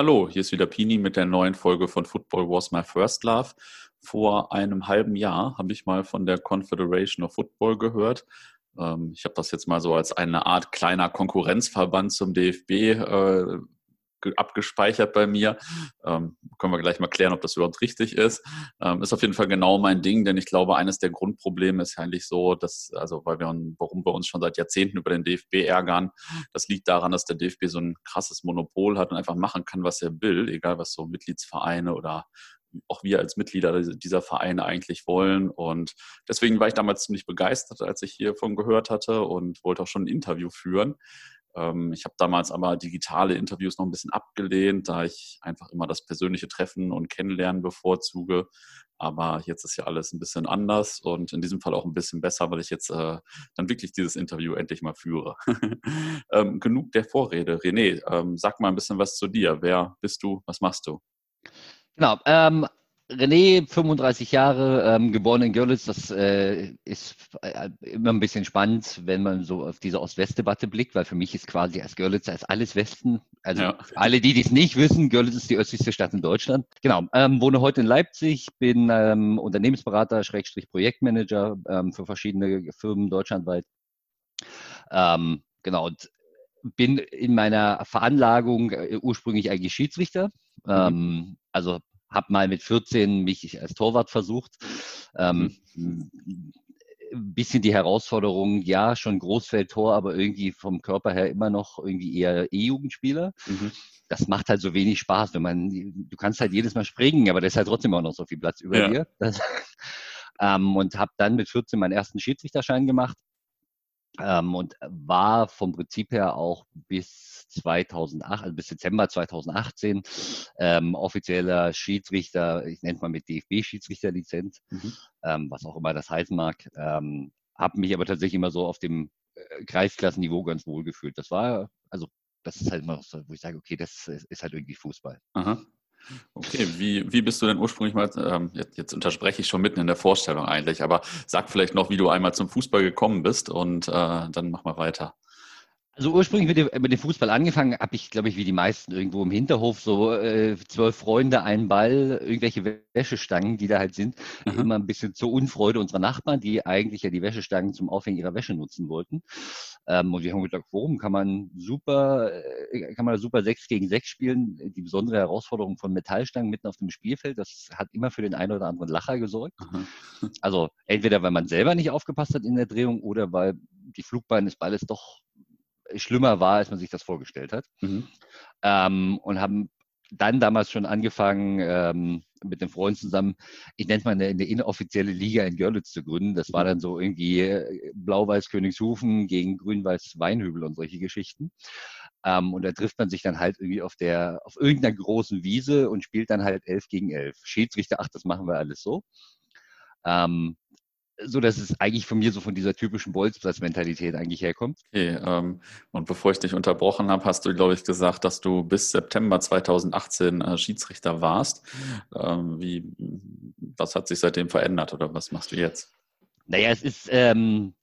Hallo, hier ist wieder Pini mit der neuen Folge von Football Was My First Love. Vor einem halben Jahr habe ich mal von der Confederation of Football gehört. Ähm, ich habe das jetzt mal so als eine Art kleiner Konkurrenzverband zum DFB äh, abgespeichert bei mir. Ähm, können wir gleich mal klären, ob das überhaupt richtig ist. Ähm, ist auf jeden Fall genau mein Ding, denn ich glaube, eines der Grundprobleme ist eigentlich so, dass, also weil wir, warum wir uns schon seit Jahrzehnten über den DFB ärgern, das liegt daran, dass der DFB so ein krasses Monopol hat und einfach machen kann, was er will, egal was so Mitgliedsvereine oder auch wir als Mitglieder dieser Vereine eigentlich wollen. Und deswegen war ich damals ziemlich begeistert, als ich hiervon gehört hatte und wollte auch schon ein Interview führen. Ähm, ich habe damals aber digitale Interviews noch ein bisschen abgelehnt, da ich einfach immer das persönliche Treffen und Kennenlernen bevorzuge. Aber jetzt ist ja alles ein bisschen anders und in diesem Fall auch ein bisschen besser, weil ich jetzt äh, dann wirklich dieses Interview endlich mal führe. ähm, genug der Vorrede. René, ähm, sag mal ein bisschen was zu dir. Wer bist du? Was machst du? Genau. Ähm, René, 35 Jahre, ähm, geboren in Görlitz. Das äh, ist äh, immer ein bisschen spannend, wenn man so auf diese Ost-West-Debatte blickt, weil für mich ist quasi als Görlitz als alles Westen. Also ja. alle, die dies nicht wissen, Görlitz ist die östlichste Stadt in Deutschland. Genau. Ähm, wohne heute in Leipzig, bin ähm, Unternehmensberater, Schrägstrich Projektmanager ähm, für verschiedene Firmen deutschlandweit. Ähm, genau. Und bin in meiner Veranlagung äh, ursprünglich eigentlich Schiedsrichter. Mhm. Ähm, also habe mal mit 14 mich als Torwart versucht. Ähm, mhm. ein bisschen die Herausforderung, ja, schon Großfeldtor, aber irgendwie vom Körper her immer noch irgendwie eher E-Jugendspieler. Mhm. Das macht halt so wenig Spaß, wenn man, du kannst halt jedes Mal springen, aber da ist halt trotzdem auch noch so viel Platz über ja. dir. Das, ähm, und habe dann mit 14 meinen ersten Schiedsrichterschein gemacht ähm, und war vom Prinzip her auch bis 2008, also bis Dezember 2018 ähm, offizieller Schiedsrichter, ich nenne es mal mit DFB-Schiedsrichterlizenz, mhm. ähm, was auch immer das heißen mag. Ähm, habe mich aber tatsächlich immer so auf dem äh, Kreisklassenniveau ganz wohl gefühlt. Das war, also das ist halt immer so, wo ich sage, okay, das ist halt irgendwie Fußball. Aha. Okay, wie, wie bist du denn ursprünglich mal, ähm, jetzt, jetzt, unterspreche ich schon mitten in der Vorstellung eigentlich, aber sag vielleicht noch, wie du einmal zum Fußball gekommen bist und äh, dann mach mal weiter. Also ursprünglich mit dem, mit dem Fußball angefangen, habe ich, glaube ich, wie die meisten irgendwo im Hinterhof so äh, zwölf Freunde, einen Ball, irgendwelche Wäschestangen, die da halt sind, mhm. immer ein bisschen zur Unfreude unserer Nachbarn, die eigentlich ja die Wäschestangen zum Aufhängen ihrer Wäsche nutzen wollten. Ähm, und wir haben gedacht, warum kann man super, äh, kann man super sechs gegen sechs spielen? Die besondere Herausforderung von Metallstangen mitten auf dem Spielfeld, das hat immer für den einen oder anderen Lacher gesorgt. Mhm. Also entweder weil man selber nicht aufgepasst hat in der Drehung oder weil die Flugbahn des Balles doch schlimmer war, als man sich das vorgestellt hat. Mhm. Ähm, und haben dann damals schon angefangen, ähm, mit einem Freund zusammen, ich nenne es mal eine, eine, inoffizielle Liga in Görlitz zu gründen. Das war dann so irgendwie äh, Blau-Weiß Königshufen gegen Grün-Weiß Weinhübel und solche Geschichten. Ähm, und da trifft man sich dann halt irgendwie auf der, auf irgendeiner großen Wiese und spielt dann halt elf gegen elf. Schiedsrichter, ach, das machen wir alles so. Ähm, so dass es eigentlich von mir so von dieser typischen Bolzplatz-Mentalität eigentlich herkommt. Okay, ähm, und bevor ich dich unterbrochen habe, hast du, glaube ich, gesagt, dass du bis September 2018 äh, Schiedsrichter warst. Ähm, wie, was hat sich seitdem verändert oder was machst du jetzt? Naja, es ist, ähm,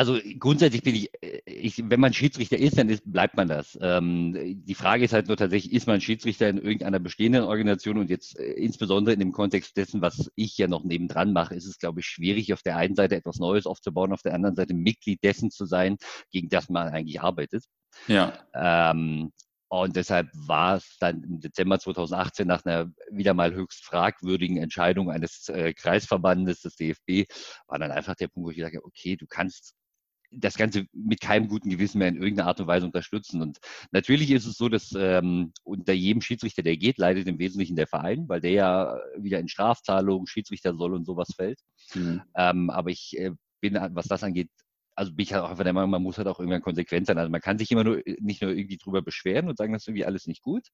also grundsätzlich bin ich, äh, ich, wenn man Schiedsrichter ist, dann ist, bleibt man das. Ähm, die Frage ist halt nur tatsächlich, ist man Schiedsrichter in irgendeiner bestehenden Organisation und jetzt äh, insbesondere in dem Kontext dessen, was ich ja noch nebendran mache, ist es, glaube ich, schwierig, auf der einen Seite etwas Neues aufzubauen, auf der anderen Seite Mitglied dessen zu sein, gegen das man eigentlich arbeitet. Ja. Ähm, und deshalb war es dann im Dezember 2018 nach einer wieder mal höchst fragwürdigen Entscheidung eines äh, Kreisverbandes des DFB, war dann einfach der Punkt, wo ich sage, okay, du kannst das Ganze mit keinem guten Gewissen mehr in irgendeiner Art und Weise unterstützen. Und natürlich ist es so, dass ähm, unter jedem Schiedsrichter, der geht, leidet im Wesentlichen der Verein, weil der ja wieder in Strafzahlungen, Schiedsrichter soll und sowas fällt. Mhm. Ähm, aber ich äh, bin, was das angeht, also bin ich halt auch einfach der Meinung, man muss halt auch irgendwann konsequent sein. Also man kann sich immer nur nicht nur irgendwie drüber beschweren und sagen, das ist irgendwie alles nicht gut.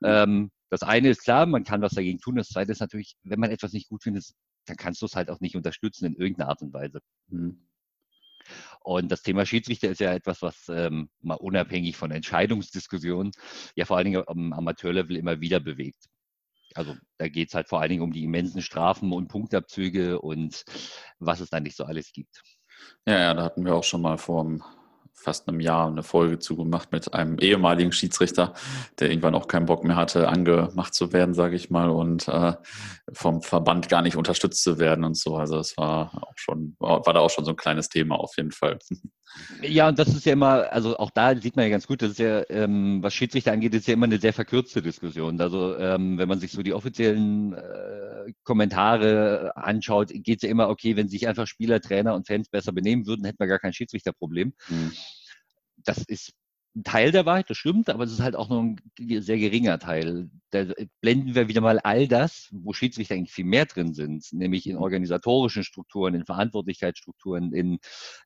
Mhm. Ähm, das eine ist klar, man kann was dagegen tun. Das zweite ist natürlich, wenn man etwas nicht gut findet, dann kannst du es halt auch nicht unterstützen in irgendeiner Art und Weise. Mhm. Und das Thema Schiedsrichter ist ja etwas, was ähm, mal unabhängig von Entscheidungsdiskussionen ja vor allen Dingen am Amateurlevel immer wieder bewegt. Also da geht es halt vor allen Dingen um die immensen Strafen und Punktabzüge und was es da nicht so alles gibt. Ja, ja, da hatten wir auch schon mal vor fast einem Jahr eine Folge zugemacht mit einem ehemaligen Schiedsrichter, der irgendwann auch keinen Bock mehr hatte, angemacht zu werden, sage ich mal, und äh, vom Verband gar nicht unterstützt zu werden und so. Also es war auch schon, war, war da auch schon so ein kleines Thema auf jeden Fall. Ja, und das ist ja immer, also auch da sieht man ja ganz gut, das ist ja, ähm, was Schiedsrichter angeht, ist ja immer eine sehr verkürzte Diskussion. Also ähm, wenn man sich so die offiziellen äh, Kommentare anschaut, geht es ja immer, okay, wenn sich einfach Spieler, Trainer und Fans besser benehmen würden, hätten wir gar kein Schiedsrichterproblem. Mhm. Das ist ein Teil der Wahrheit, das stimmt, aber es ist halt auch nur ein sehr geringer Teil. Da blenden wir wieder mal all das, wo Schiedsrichter eigentlich viel mehr drin sind, nämlich in organisatorischen Strukturen, in Verantwortlichkeitsstrukturen, in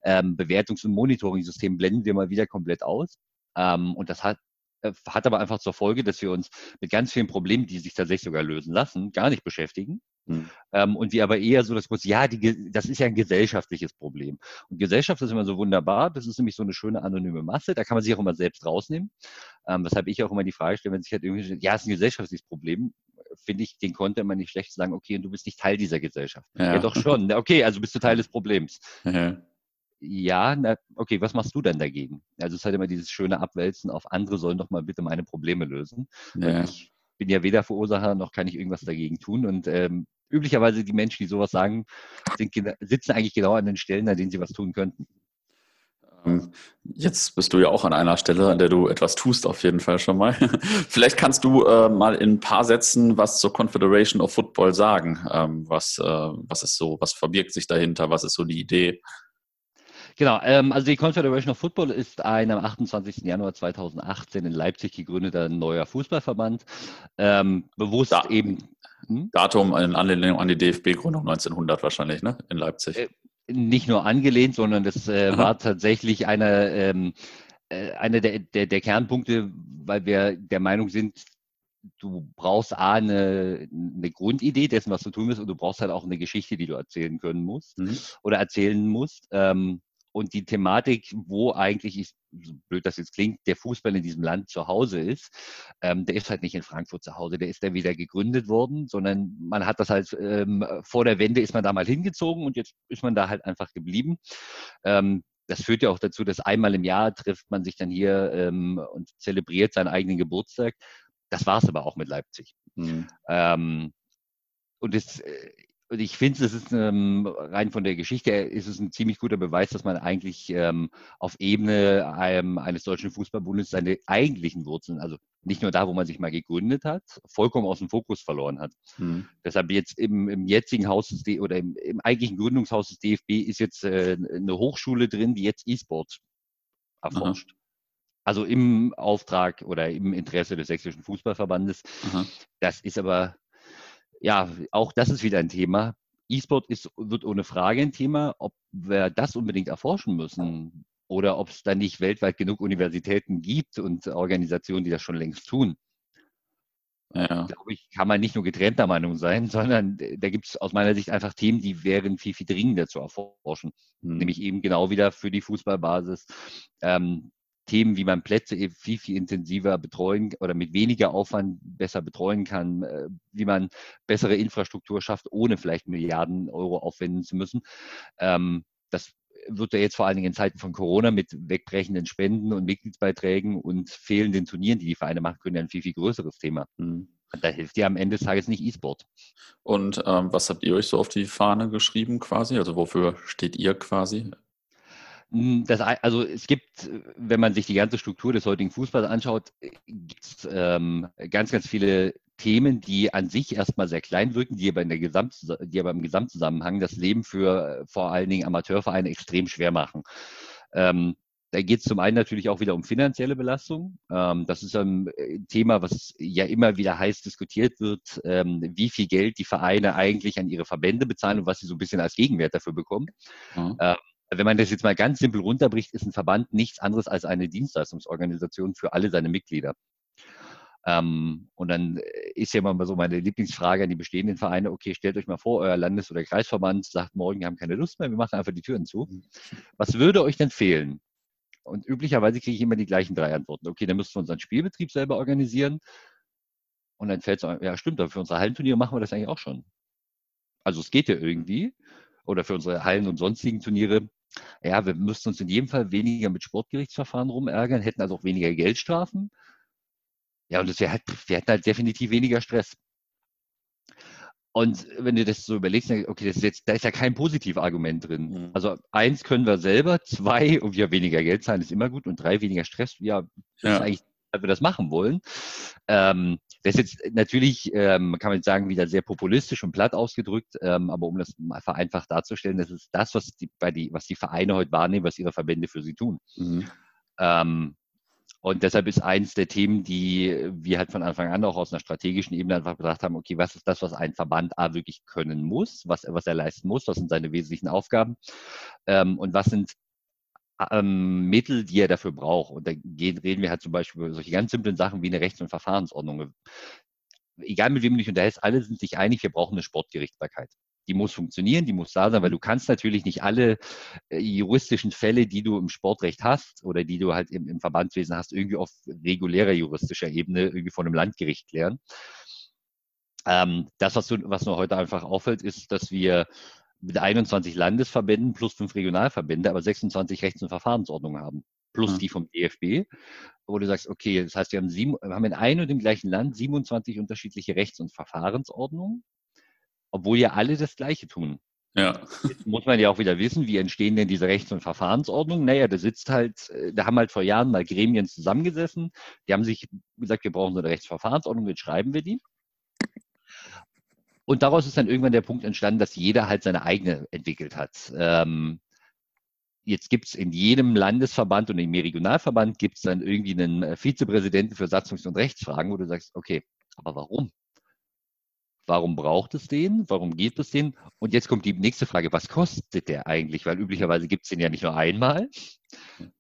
ähm, Bewertungs- und Monitoring-Systemen, blenden wir mal wieder komplett aus. Ähm, und das hat äh, hat aber einfach zur Folge, dass wir uns mit ganz vielen Problemen, die sich tatsächlich sogar lösen lassen, gar nicht beschäftigen. Mhm. Ähm, und wir aber eher so das Kurz, ja, die, das ist ja ein gesellschaftliches Problem. Und Gesellschaft ist immer so wunderbar. Das ist nämlich so eine schöne anonyme Masse. Da kann man sich auch immer selbst rausnehmen. Ähm, weshalb ich auch immer die Frage stelle, wenn sich halt irgendwie, ja, es ist ein gesellschaftliches Problem, finde ich, den konnte man nicht schlecht sagen, okay, und du bist nicht Teil dieser Gesellschaft. Ja, ja doch schon. Okay, also bist du Teil des Problems. Ja ja, na, okay, was machst du denn dagegen? Also es ist halt immer dieses schöne Abwälzen auf andere sollen doch mal bitte meine Probleme lösen. Ja. Ich bin ja weder Verursacher noch kann ich irgendwas dagegen tun. Und ähm, üblicherweise die Menschen, die sowas sagen, sind, sitzen eigentlich genau an den Stellen, an denen sie was tun könnten. Ähm, jetzt bist du ja auch an einer Stelle, an der du etwas tust, auf jeden Fall schon mal. Vielleicht kannst du äh, mal in ein paar Sätzen was zur Confederation of Football sagen. Ähm, was, äh, was ist so, was verbirgt sich dahinter? Was ist so die Idee? Genau, ähm, also die Confederation of Football ist ein am 28. Januar 2018 in Leipzig gegründeter neuer Fußballverband. Ähm, bewusst da, eben. Hm? Datum in Anlehnung an die DFB-Gründung 1900 wahrscheinlich, ne? In Leipzig. Äh, nicht nur angelehnt, sondern das äh, war tatsächlich eine, ähm, äh, einer der, der, der Kernpunkte, weil wir der Meinung sind, du brauchst A, eine, eine, Grundidee dessen, was du tun willst, und du brauchst halt auch eine Geschichte, die du erzählen können musst mhm. oder erzählen musst. Ähm, und die Thematik, wo eigentlich ist, so blöd das jetzt klingt, der Fußball in diesem Land zu Hause ist, ähm, der ist halt nicht in Frankfurt zu Hause, der ist da wieder gegründet worden, sondern man hat das halt ähm, vor der Wende ist man da mal hingezogen und jetzt ist man da halt einfach geblieben. Ähm, das führt ja auch dazu, dass einmal im Jahr trifft man sich dann hier ähm, und zelebriert seinen eigenen Geburtstag. Das war es aber auch mit Leipzig. Mhm. Ähm, und es äh, und ich finde, es ist ähm, rein von der Geschichte her ist es ein ziemlich guter Beweis, dass man eigentlich ähm, auf Ebene ähm, eines deutschen Fußballbundes seine eigentlichen Wurzeln, also nicht nur da, wo man sich mal gegründet hat, vollkommen aus dem Fokus verloren hat. Mhm. Deshalb jetzt im, im jetzigen Haus des D oder im, im, eigentlichen Gründungshaus des DFB ist jetzt äh, eine Hochschule drin, die jetzt E-Sport erforscht. Aha. Also im Auftrag oder im Interesse des Sächsischen Fußballverbandes. Aha. Das ist aber ja, auch das ist wieder ein Thema. E-Sport ist, wird ohne Frage ein Thema, ob wir das unbedingt erforschen müssen oder ob es da nicht weltweit genug Universitäten gibt und Organisationen, die das schon längst tun. Ja. Glaube ich, kann man nicht nur getrennter Meinung sein, sondern da gibt es aus meiner Sicht einfach Themen, die wären viel, viel dringender zu erforschen. Mhm. Nämlich eben genau wieder für die Fußballbasis. Ähm, Themen, wie man Plätze viel, viel intensiver betreuen oder mit weniger Aufwand besser betreuen kann, äh, wie man bessere Infrastruktur schafft, ohne vielleicht Milliarden Euro aufwenden zu müssen. Ähm, das wird ja jetzt vor allen Dingen in Zeiten von Corona mit wegbrechenden Spenden und Mitgliedsbeiträgen und fehlenden Turnieren, die die Vereine machen können, ein viel, viel größeres Thema. Mhm. Da hilft dir am Ende des Tages nicht E-Sport. Und ähm, was habt ihr euch so auf die Fahne geschrieben quasi? Also wofür steht ihr quasi? Hm, das, also es gibt, wenn man sich die ganze Struktur des heutigen Fußballs anschaut, gibt es ähm, ganz, ganz viele Themen, die an sich erstmal sehr klein wirken, die aber, in der Gesamt, die aber im Gesamtzusammenhang das Leben für vor allen Dingen Amateurvereine extrem schwer machen. Ähm, da geht es zum einen natürlich auch wieder um finanzielle Belastung. Ähm, das ist ein äh, Thema, was ja immer wieder heiß diskutiert wird, ähm, wie viel Geld die Vereine eigentlich an ihre Verbände bezahlen und was sie so ein bisschen als Gegenwert dafür bekommen. Mhm. Ähm, wenn man das jetzt mal ganz simpel runterbricht, ist ein Verband nichts anderes als eine Dienstleistungsorganisation für alle seine Mitglieder. Ähm, und dann ist ja immer so meine Lieblingsfrage an die bestehenden Vereine, okay, stellt euch mal vor, euer Landes- oder Kreisverband sagt morgen, wir haben keine Lust mehr, wir machen einfach die Türen zu. Mhm. Was würde euch denn fehlen? Und üblicherweise kriege ich immer die gleichen drei Antworten. Okay, dann müssen wir unseren Spielbetrieb selber organisieren. Und dann fällt es, ja stimmt, aber für unsere Hallenturniere machen wir das eigentlich auch schon. Also es geht ja irgendwie. Oder für unsere Hallen und sonstigen Turniere Ja, wir müssten uns in jedem Fall weniger mit Sportgerichtsverfahren rumärgern, hätten also auch weniger Geldstrafen. Ja, und das wär halt, wir hätten halt definitiv weniger Stress. Und wenn du das so überlegst, okay, das ist jetzt, da ist ja kein Positivargument drin. Mhm. Also eins können wir selber, zwei, und wir weniger Geld zahlen, ist immer gut, und drei, weniger Stress, ja, das ja. ist eigentlich, dass wir das machen wollen. Ähm, das ist jetzt natürlich, ähm, kann man jetzt sagen, wieder sehr populistisch und platt ausgedrückt, ähm, aber um das mal vereinfacht darzustellen, das ist das, was die, bei die, was die Vereine heute wahrnehmen, was ihre Verbände für sie tun. Mhm. Ähm, und deshalb ist eins der Themen, die wir halt von Anfang an auch aus einer strategischen Ebene einfach gedacht haben, okay, was ist das, was ein Verband A wirklich können muss, was, was er leisten muss, was sind seine wesentlichen Aufgaben ähm, und was sind ähm, Mittel, die er dafür braucht. Und da gehen, reden wir halt zum Beispiel über solche ganz simplen Sachen wie eine Rechts- und Verfahrensordnung. Egal mit wem du dich unterhältst, alle sind sich einig, wir brauchen eine Sportgerichtsbarkeit die muss funktionieren, die muss da sein, weil du kannst natürlich nicht alle äh, juristischen Fälle, die du im Sportrecht hast oder die du halt im, im Verbandswesen hast, irgendwie auf regulärer juristischer Ebene irgendwie von einem Landgericht klären. Ähm, das, was, du, was nur heute einfach auffällt, ist, dass wir mit 21 Landesverbänden plus fünf Regionalverbände, aber 26 Rechts- und Verfahrensordnungen haben, plus ja. die vom DFB, wo du sagst, okay, das heißt, wir haben, sieben, wir haben in einem und dem gleichen Land 27 unterschiedliche Rechts- und Verfahrensordnungen obwohl ja alle das Gleiche tun. Ja. Jetzt muss man ja auch wieder wissen, wie entstehen denn diese Rechts- und Verfahrensordnungen? Naja, da sitzt halt, äh, da haben halt vor Jahren mal Gremien zusammengesessen, die haben sich gesagt, wir brauchen so eine Rechtsverfahrensordnung, jetzt schreiben wir die. Und daraus ist dann irgendwann der Punkt entstanden, dass jeder halt seine eigene entwickelt hat. Ähm, jetzt gibt es in jedem Landesverband und im Regionalverband gibt es dann irgendwie einen äh, Vizepräsidenten für Satzungs- und Rechtsfragen, wo du sagst, okay, aber warum? Warum braucht es den? Warum geht es den? Und jetzt kommt die nächste Frage, was kostet der eigentlich? Weil üblicherweise gibt es den ja nicht nur einmal,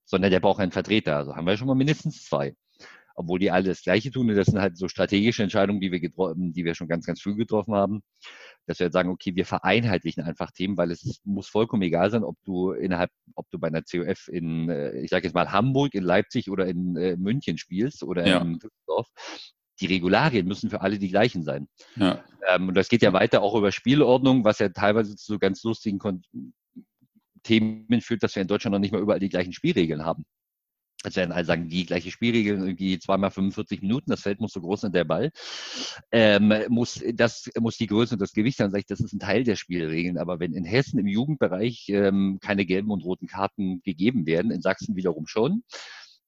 sondern der braucht einen Vertreter. Also haben wir schon mal mindestens zwei. Obwohl die alle das Gleiche tun. Und das sind halt so strategische Entscheidungen, die wir, die wir schon ganz, ganz früh getroffen haben. Dass wir sagen, okay, wir vereinheitlichen einfach Themen, weil es muss vollkommen egal sein, ob du innerhalb, ob du bei einer COF in, äh, ich sage jetzt mal Hamburg, in Leipzig oder in äh, München spielst oder ja. in Düsseldorf die Regularien müssen für alle die gleichen sein. Ja. Ähm, und das geht ja weiter auch über Spielordnung, was ja teilweise zu so ganz lustigen Kon Themen führt, dass wir in Deutschland noch nicht mal überall die gleichen Spielregeln haben. Also werden alle sagen, die gleiche Spielregeln, irgendwie zweimal 45 Minuten, das Feld muss so groß sein, der Ball. Ähm, muss, das muss die Größe und das Gewicht sein, sage ich, das ist ein Teil der Spielregeln. Aber wenn in Hessen im Jugendbereich ähm, keine gelben und roten Karten gegeben werden, in Sachsen wiederum schon,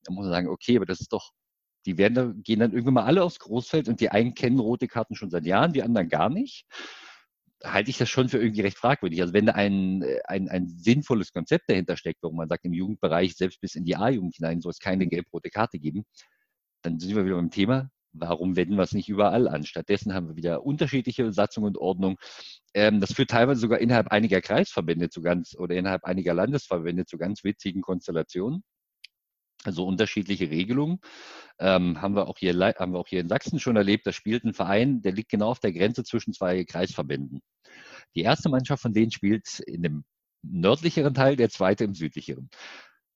dann muss man sagen, okay, aber das ist doch die werden gehen dann irgendwann mal alle aufs Großfeld und die einen kennen rote Karten schon seit Jahren, die anderen gar nicht. Halte ich das schon für irgendwie recht fragwürdig. Also wenn da ein, ein, ein sinnvolles Konzept dahinter steckt, warum man sagt, im Jugendbereich, selbst bis in die A-Jugend hinein, soll es keine gelb-rote Karte geben, dann sind wir wieder beim Thema, warum wenden wir es nicht überall an? Stattdessen haben wir wieder unterschiedliche Satzung und Ordnung. Ähm, das führt teilweise sogar innerhalb einiger Kreisverbände zu ganz oder innerhalb einiger Landesverbände zu ganz witzigen Konstellationen. Also unterschiedliche Regelungen. Ähm, haben, wir auch hier, haben wir auch hier in Sachsen schon erlebt. Da spielt ein Verein, der liegt genau auf der Grenze zwischen zwei Kreisverbänden. Die erste Mannschaft von denen spielt in dem nördlicheren Teil, der zweite im südlicheren.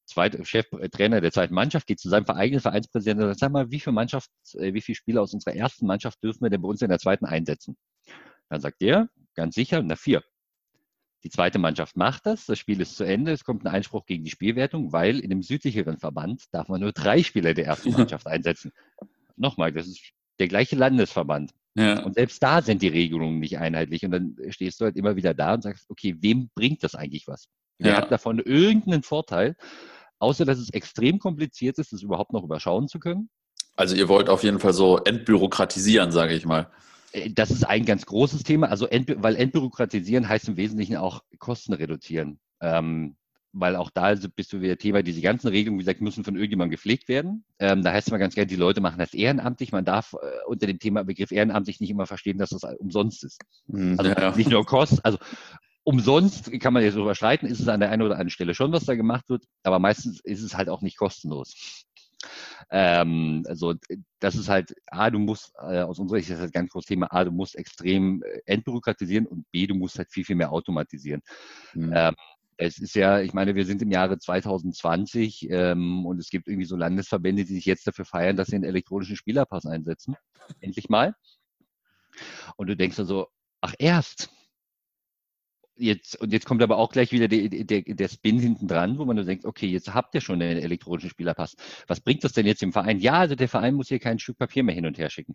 Zweite Cheftrainer äh, der zweiten Mannschaft geht zu seinem eigenen Vereinspräsidenten und sagt, sag mal, wie viele Mannschaft, äh, wie viele Spieler aus unserer ersten Mannschaft dürfen wir denn bei uns in der zweiten einsetzen? Dann sagt er, ganz sicher, na vier. Die zweite Mannschaft macht das, das Spiel ist zu Ende, es kommt ein Einspruch gegen die Spielwertung, weil in dem südlicheren Verband darf man nur drei Spieler der ersten Mannschaft einsetzen. Nochmal, das ist der gleiche Landesverband. Ja. Und selbst da sind die Regelungen nicht einheitlich. Und dann stehst du halt immer wieder da und sagst, okay, wem bringt das eigentlich was? Wer ja. hat davon irgendeinen Vorteil, außer dass es extrem kompliziert ist, das überhaupt noch überschauen zu können? Also ihr wollt auf jeden Fall so entbürokratisieren, sage ich mal. Äh, das ist ein ganz großes Thema. Also, ent, weil entbürokratisieren heißt im Wesentlichen auch Kosten reduzieren. Ähm, weil auch da bist du wieder Thema, diese ganzen Regelungen, wie gesagt, müssen von irgendjemandem gepflegt werden. Ähm, da heißt es mal ganz gerne, die Leute machen das ehrenamtlich. Man darf äh, unter dem Thema Begriff ehrenamtlich nicht immer verstehen, dass das umsonst ist. Mhm, also ja. nicht nur Kosten, also umsonst kann man jetzt darüber streiten, ist es an der einen oder anderen Stelle schon, was da gemacht wird, aber meistens ist es halt auch nicht kostenlos. Ähm, also das ist halt, A, du musst, äh, aus unserer Sicht ist das halt ganz großes Thema, A, du musst extrem äh, entbürokratisieren und B, du musst halt viel, viel mehr automatisieren. Mhm. Ähm, es ist ja, ich meine, wir sind im Jahre 2020 ähm, und es gibt irgendwie so Landesverbände, die sich jetzt dafür feiern, dass sie einen elektronischen Spielerpass einsetzen. Endlich mal. Und du denkst dann so, ach erst, jetzt, und jetzt kommt aber auch gleich wieder der, der, der Spin hinten dran, wo man nur denkt, okay, jetzt habt ihr schon einen elektronischen Spielerpass. Was bringt das denn jetzt im Verein? Ja, also der Verein muss hier kein Stück Papier mehr hin und her schicken.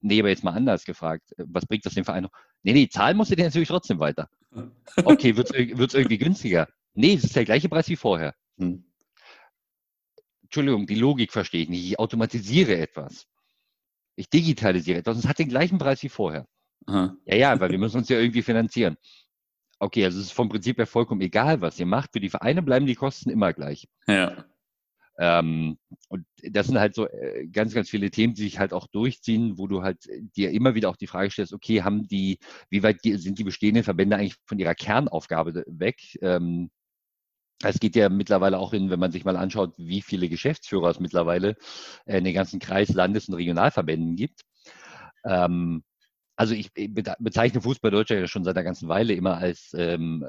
Nee, aber jetzt mal anders gefragt. Was bringt das dem Verein noch? Nee, nee, zahlen musst du dir natürlich trotzdem weiter. Okay, wird es irgendwie günstiger? Nee, es ist der gleiche Preis wie vorher. Hm. Entschuldigung, die Logik verstehe ich nicht. Ich automatisiere etwas. Ich digitalisiere etwas und es hat den gleichen Preis wie vorher. Aha. Ja, ja, weil wir müssen uns ja irgendwie finanzieren. Okay, also es ist vom Prinzip her vollkommen egal, was ihr macht. Für die Vereine bleiben die Kosten immer gleich. Ja. Ähm, und das sind halt so äh, ganz, ganz viele Themen, die sich halt auch durchziehen, wo du halt dir immer wieder auch die Frage stellst, okay, haben die, wie weit sind die bestehenden Verbände eigentlich von ihrer Kernaufgabe weg? Ähm, es geht ja mittlerweile auch in, wenn man sich mal anschaut, wie viele Geschäftsführer es mittlerweile in den ganzen Kreis-, Landes- und Regionalverbänden gibt. Ähm, also ich bezeichne Fußball Deutschland ja schon seit einer ganzen Weile immer als ähm,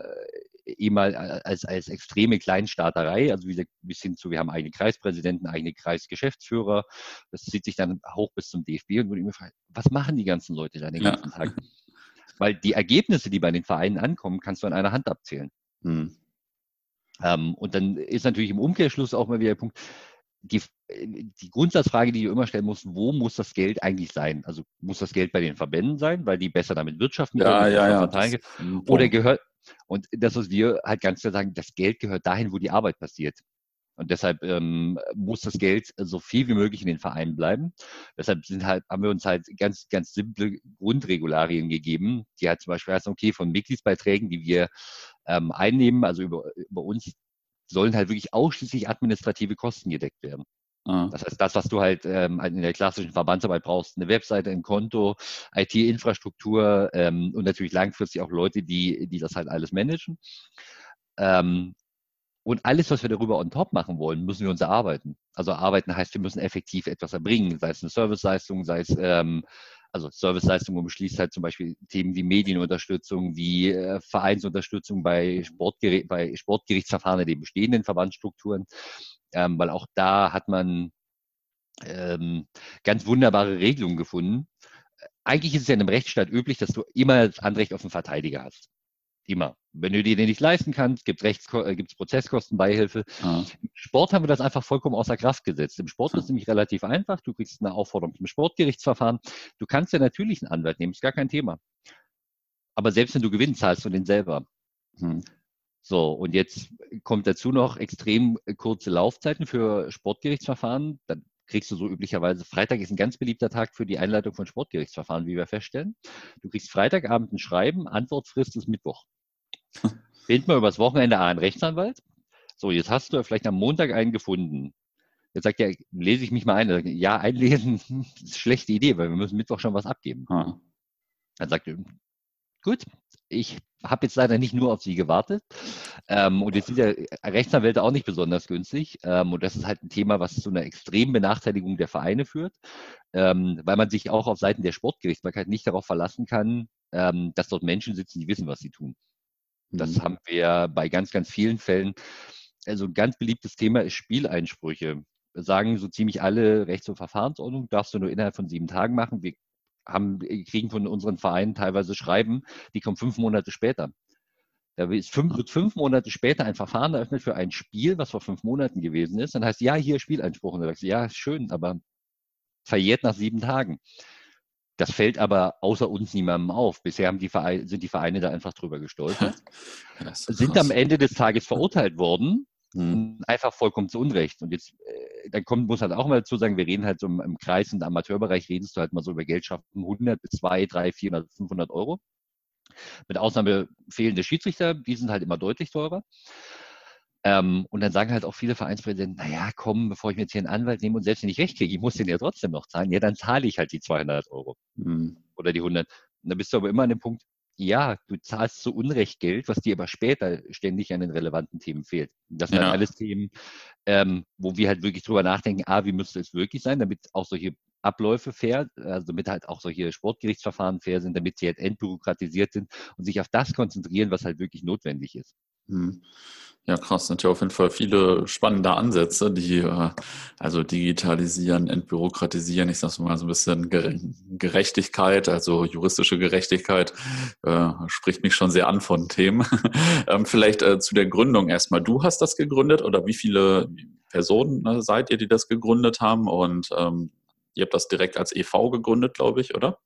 immer als, als extreme Kleinstaaterei, also wie bis hin zu, wir haben eigene Kreispräsidenten, eigene Kreisgeschäftsführer, das zieht sich dann hoch bis zum DFB und wurde immer gefragt, was machen die ganzen Leute da den ganzen ja. Tag? Weil die Ergebnisse, die bei den Vereinen ankommen, kannst du an einer Hand abzählen. Hm. Ähm, und dann ist natürlich im Umkehrschluss auch mal wieder der Punkt, die, die Grundsatzfrage, die du immer stellen musst, wo muss das Geld eigentlich sein? Also muss das Geld bei den Verbänden sein, weil die besser damit wirtschaften ja, können, ja, ja, das, oder gehört, und das, was wir halt ganz klar sagen, das Geld gehört dahin, wo die Arbeit passiert. Und deshalb ähm, muss das Geld so viel wie möglich in den Vereinen bleiben. Deshalb sind halt, haben wir uns halt ganz, ganz simple Grundregularien gegeben, die halt zum Beispiel heißen, okay, von Mitgliedsbeiträgen, die wir ähm, einnehmen, also über, über uns, sollen halt wirklich ausschließlich administrative Kosten gedeckt werden. Ah. Das heißt, das, was du halt ähm, in der klassischen Verbandsarbeit brauchst, eine Webseite, ein Konto, IT-Infrastruktur ähm, und natürlich langfristig auch Leute, die, die das halt alles managen. Ähm, und alles, was wir darüber on top machen wollen, müssen wir uns erarbeiten. Also arbeiten heißt, wir müssen effektiv etwas erbringen, sei es eine Serviceleistung, sei es ähm, also Serviceleistung umschließt halt zum Beispiel Themen wie Medienunterstützung, wie äh, Vereinsunterstützung bei, Sportgeri bei Sportgerichtsverfahren in den bestehenden Verbandsstrukturen, ähm, weil auch da hat man ähm, ganz wunderbare Regelungen gefunden. Eigentlich ist es ja in einem Rechtsstaat üblich, dass du immer das Anrecht auf einen Verteidiger hast. Immer. Wenn du dir den nicht leisten kannst, gibt es äh, Prozesskostenbeihilfe. Ah. Im Sport haben wir das einfach vollkommen außer Kraft gesetzt. Im Sport ist es nämlich relativ einfach. Du kriegst eine Aufforderung zum Sportgerichtsverfahren. Du kannst ja natürlich einen Anwalt nehmen, ist gar kein Thema. Aber selbst wenn du gewinnst, zahlst du den selber. Hm. So, und jetzt kommt dazu noch extrem kurze Laufzeiten für Sportgerichtsverfahren. Dann kriegst du so üblicherweise, Freitag ist ein ganz beliebter Tag für die Einleitung von Sportgerichtsverfahren, wie wir feststellen. Du kriegst Freitagabend ein Schreiben, Antwortfrist ist Mittwoch. Find mal übers Wochenende einen Rechtsanwalt. So, jetzt hast du vielleicht am Montag einen gefunden. Jetzt sagt er, lese ich mich mal ein. Ja, einlesen ist eine schlechte Idee, weil wir müssen Mittwoch schon was abgeben. Hm. Dann sagt er, gut, ich habe jetzt leider nicht nur auf Sie gewartet. Ähm, und jetzt sind ja Rechtsanwälte auch nicht besonders günstig. Ähm, und das ist halt ein Thema, was zu einer extremen Benachteiligung der Vereine führt, ähm, weil man sich auch auf Seiten der Sportgerichtsbarkeit nicht darauf verlassen kann, ähm, dass dort Menschen sitzen, die wissen, was sie tun. Das mhm. haben wir bei ganz, ganz vielen Fällen. Also ein ganz beliebtes Thema ist Spieleinsprüche. Sagen so ziemlich alle Rechts- und Verfahrensordnungen, darfst du nur innerhalb von sieben Tagen machen. Wir haben, kriegen von unseren Vereinen teilweise Schreiben, die kommen fünf Monate später. Da wird fünf, wird fünf Monate später ein Verfahren eröffnet für ein Spiel, was vor fünf Monaten gewesen ist. Dann heißt, ja, hier Spieleinspruch. Und dann sagst du, ja, schön, aber verjährt nach sieben Tagen. Das fällt aber außer uns niemandem auf. Bisher haben die Vereine, sind die Vereine da einfach drüber gestolpert. sind am Ende des Tages verurteilt worden, hm. einfach vollkommen zu Unrecht. Und jetzt, äh, dann kommt, muss halt auch mal dazu sagen, wir reden halt so im, im Kreis und Amateurbereich redest du halt mal so über Geldschaften 100 bis 2, 3, 400, 500 Euro. Mit Ausnahme fehlende Schiedsrichter, die sind halt immer deutlich teurer. Ähm, und dann sagen halt auch viele Vereinspräsidenten, naja, komm, bevor ich mir jetzt hier einen Anwalt nehme und selbst wenn ich recht kriege, ich muss den ja trotzdem noch zahlen, ja, dann zahle ich halt die 200 Euro mhm. oder die 100. Und da bist du aber immer an dem Punkt, ja, du zahlst zu Unrecht Geld, was dir aber später ständig an den relevanten Themen fehlt. Das sind ja. halt alles Themen, ähm, wo wir halt wirklich drüber nachdenken, ah, wie müsste es wirklich sein, damit auch solche Abläufe fair, also damit halt auch solche Sportgerichtsverfahren fair sind, damit sie halt entbürokratisiert sind und sich auf das konzentrieren, was halt wirklich notwendig ist. Hm. Ja, krass, sind ja auf jeden Fall viele spannende Ansätze, die äh, also digitalisieren, entbürokratisieren, ich sage mal so ein bisschen Gerechtigkeit, also juristische Gerechtigkeit, äh, spricht mich schon sehr an von Themen. ähm, vielleicht äh, zu der Gründung erstmal. Du hast das gegründet oder wie viele Personen äh, seid ihr, die das gegründet haben? Und ähm, ihr habt das direkt als EV gegründet, glaube ich, oder?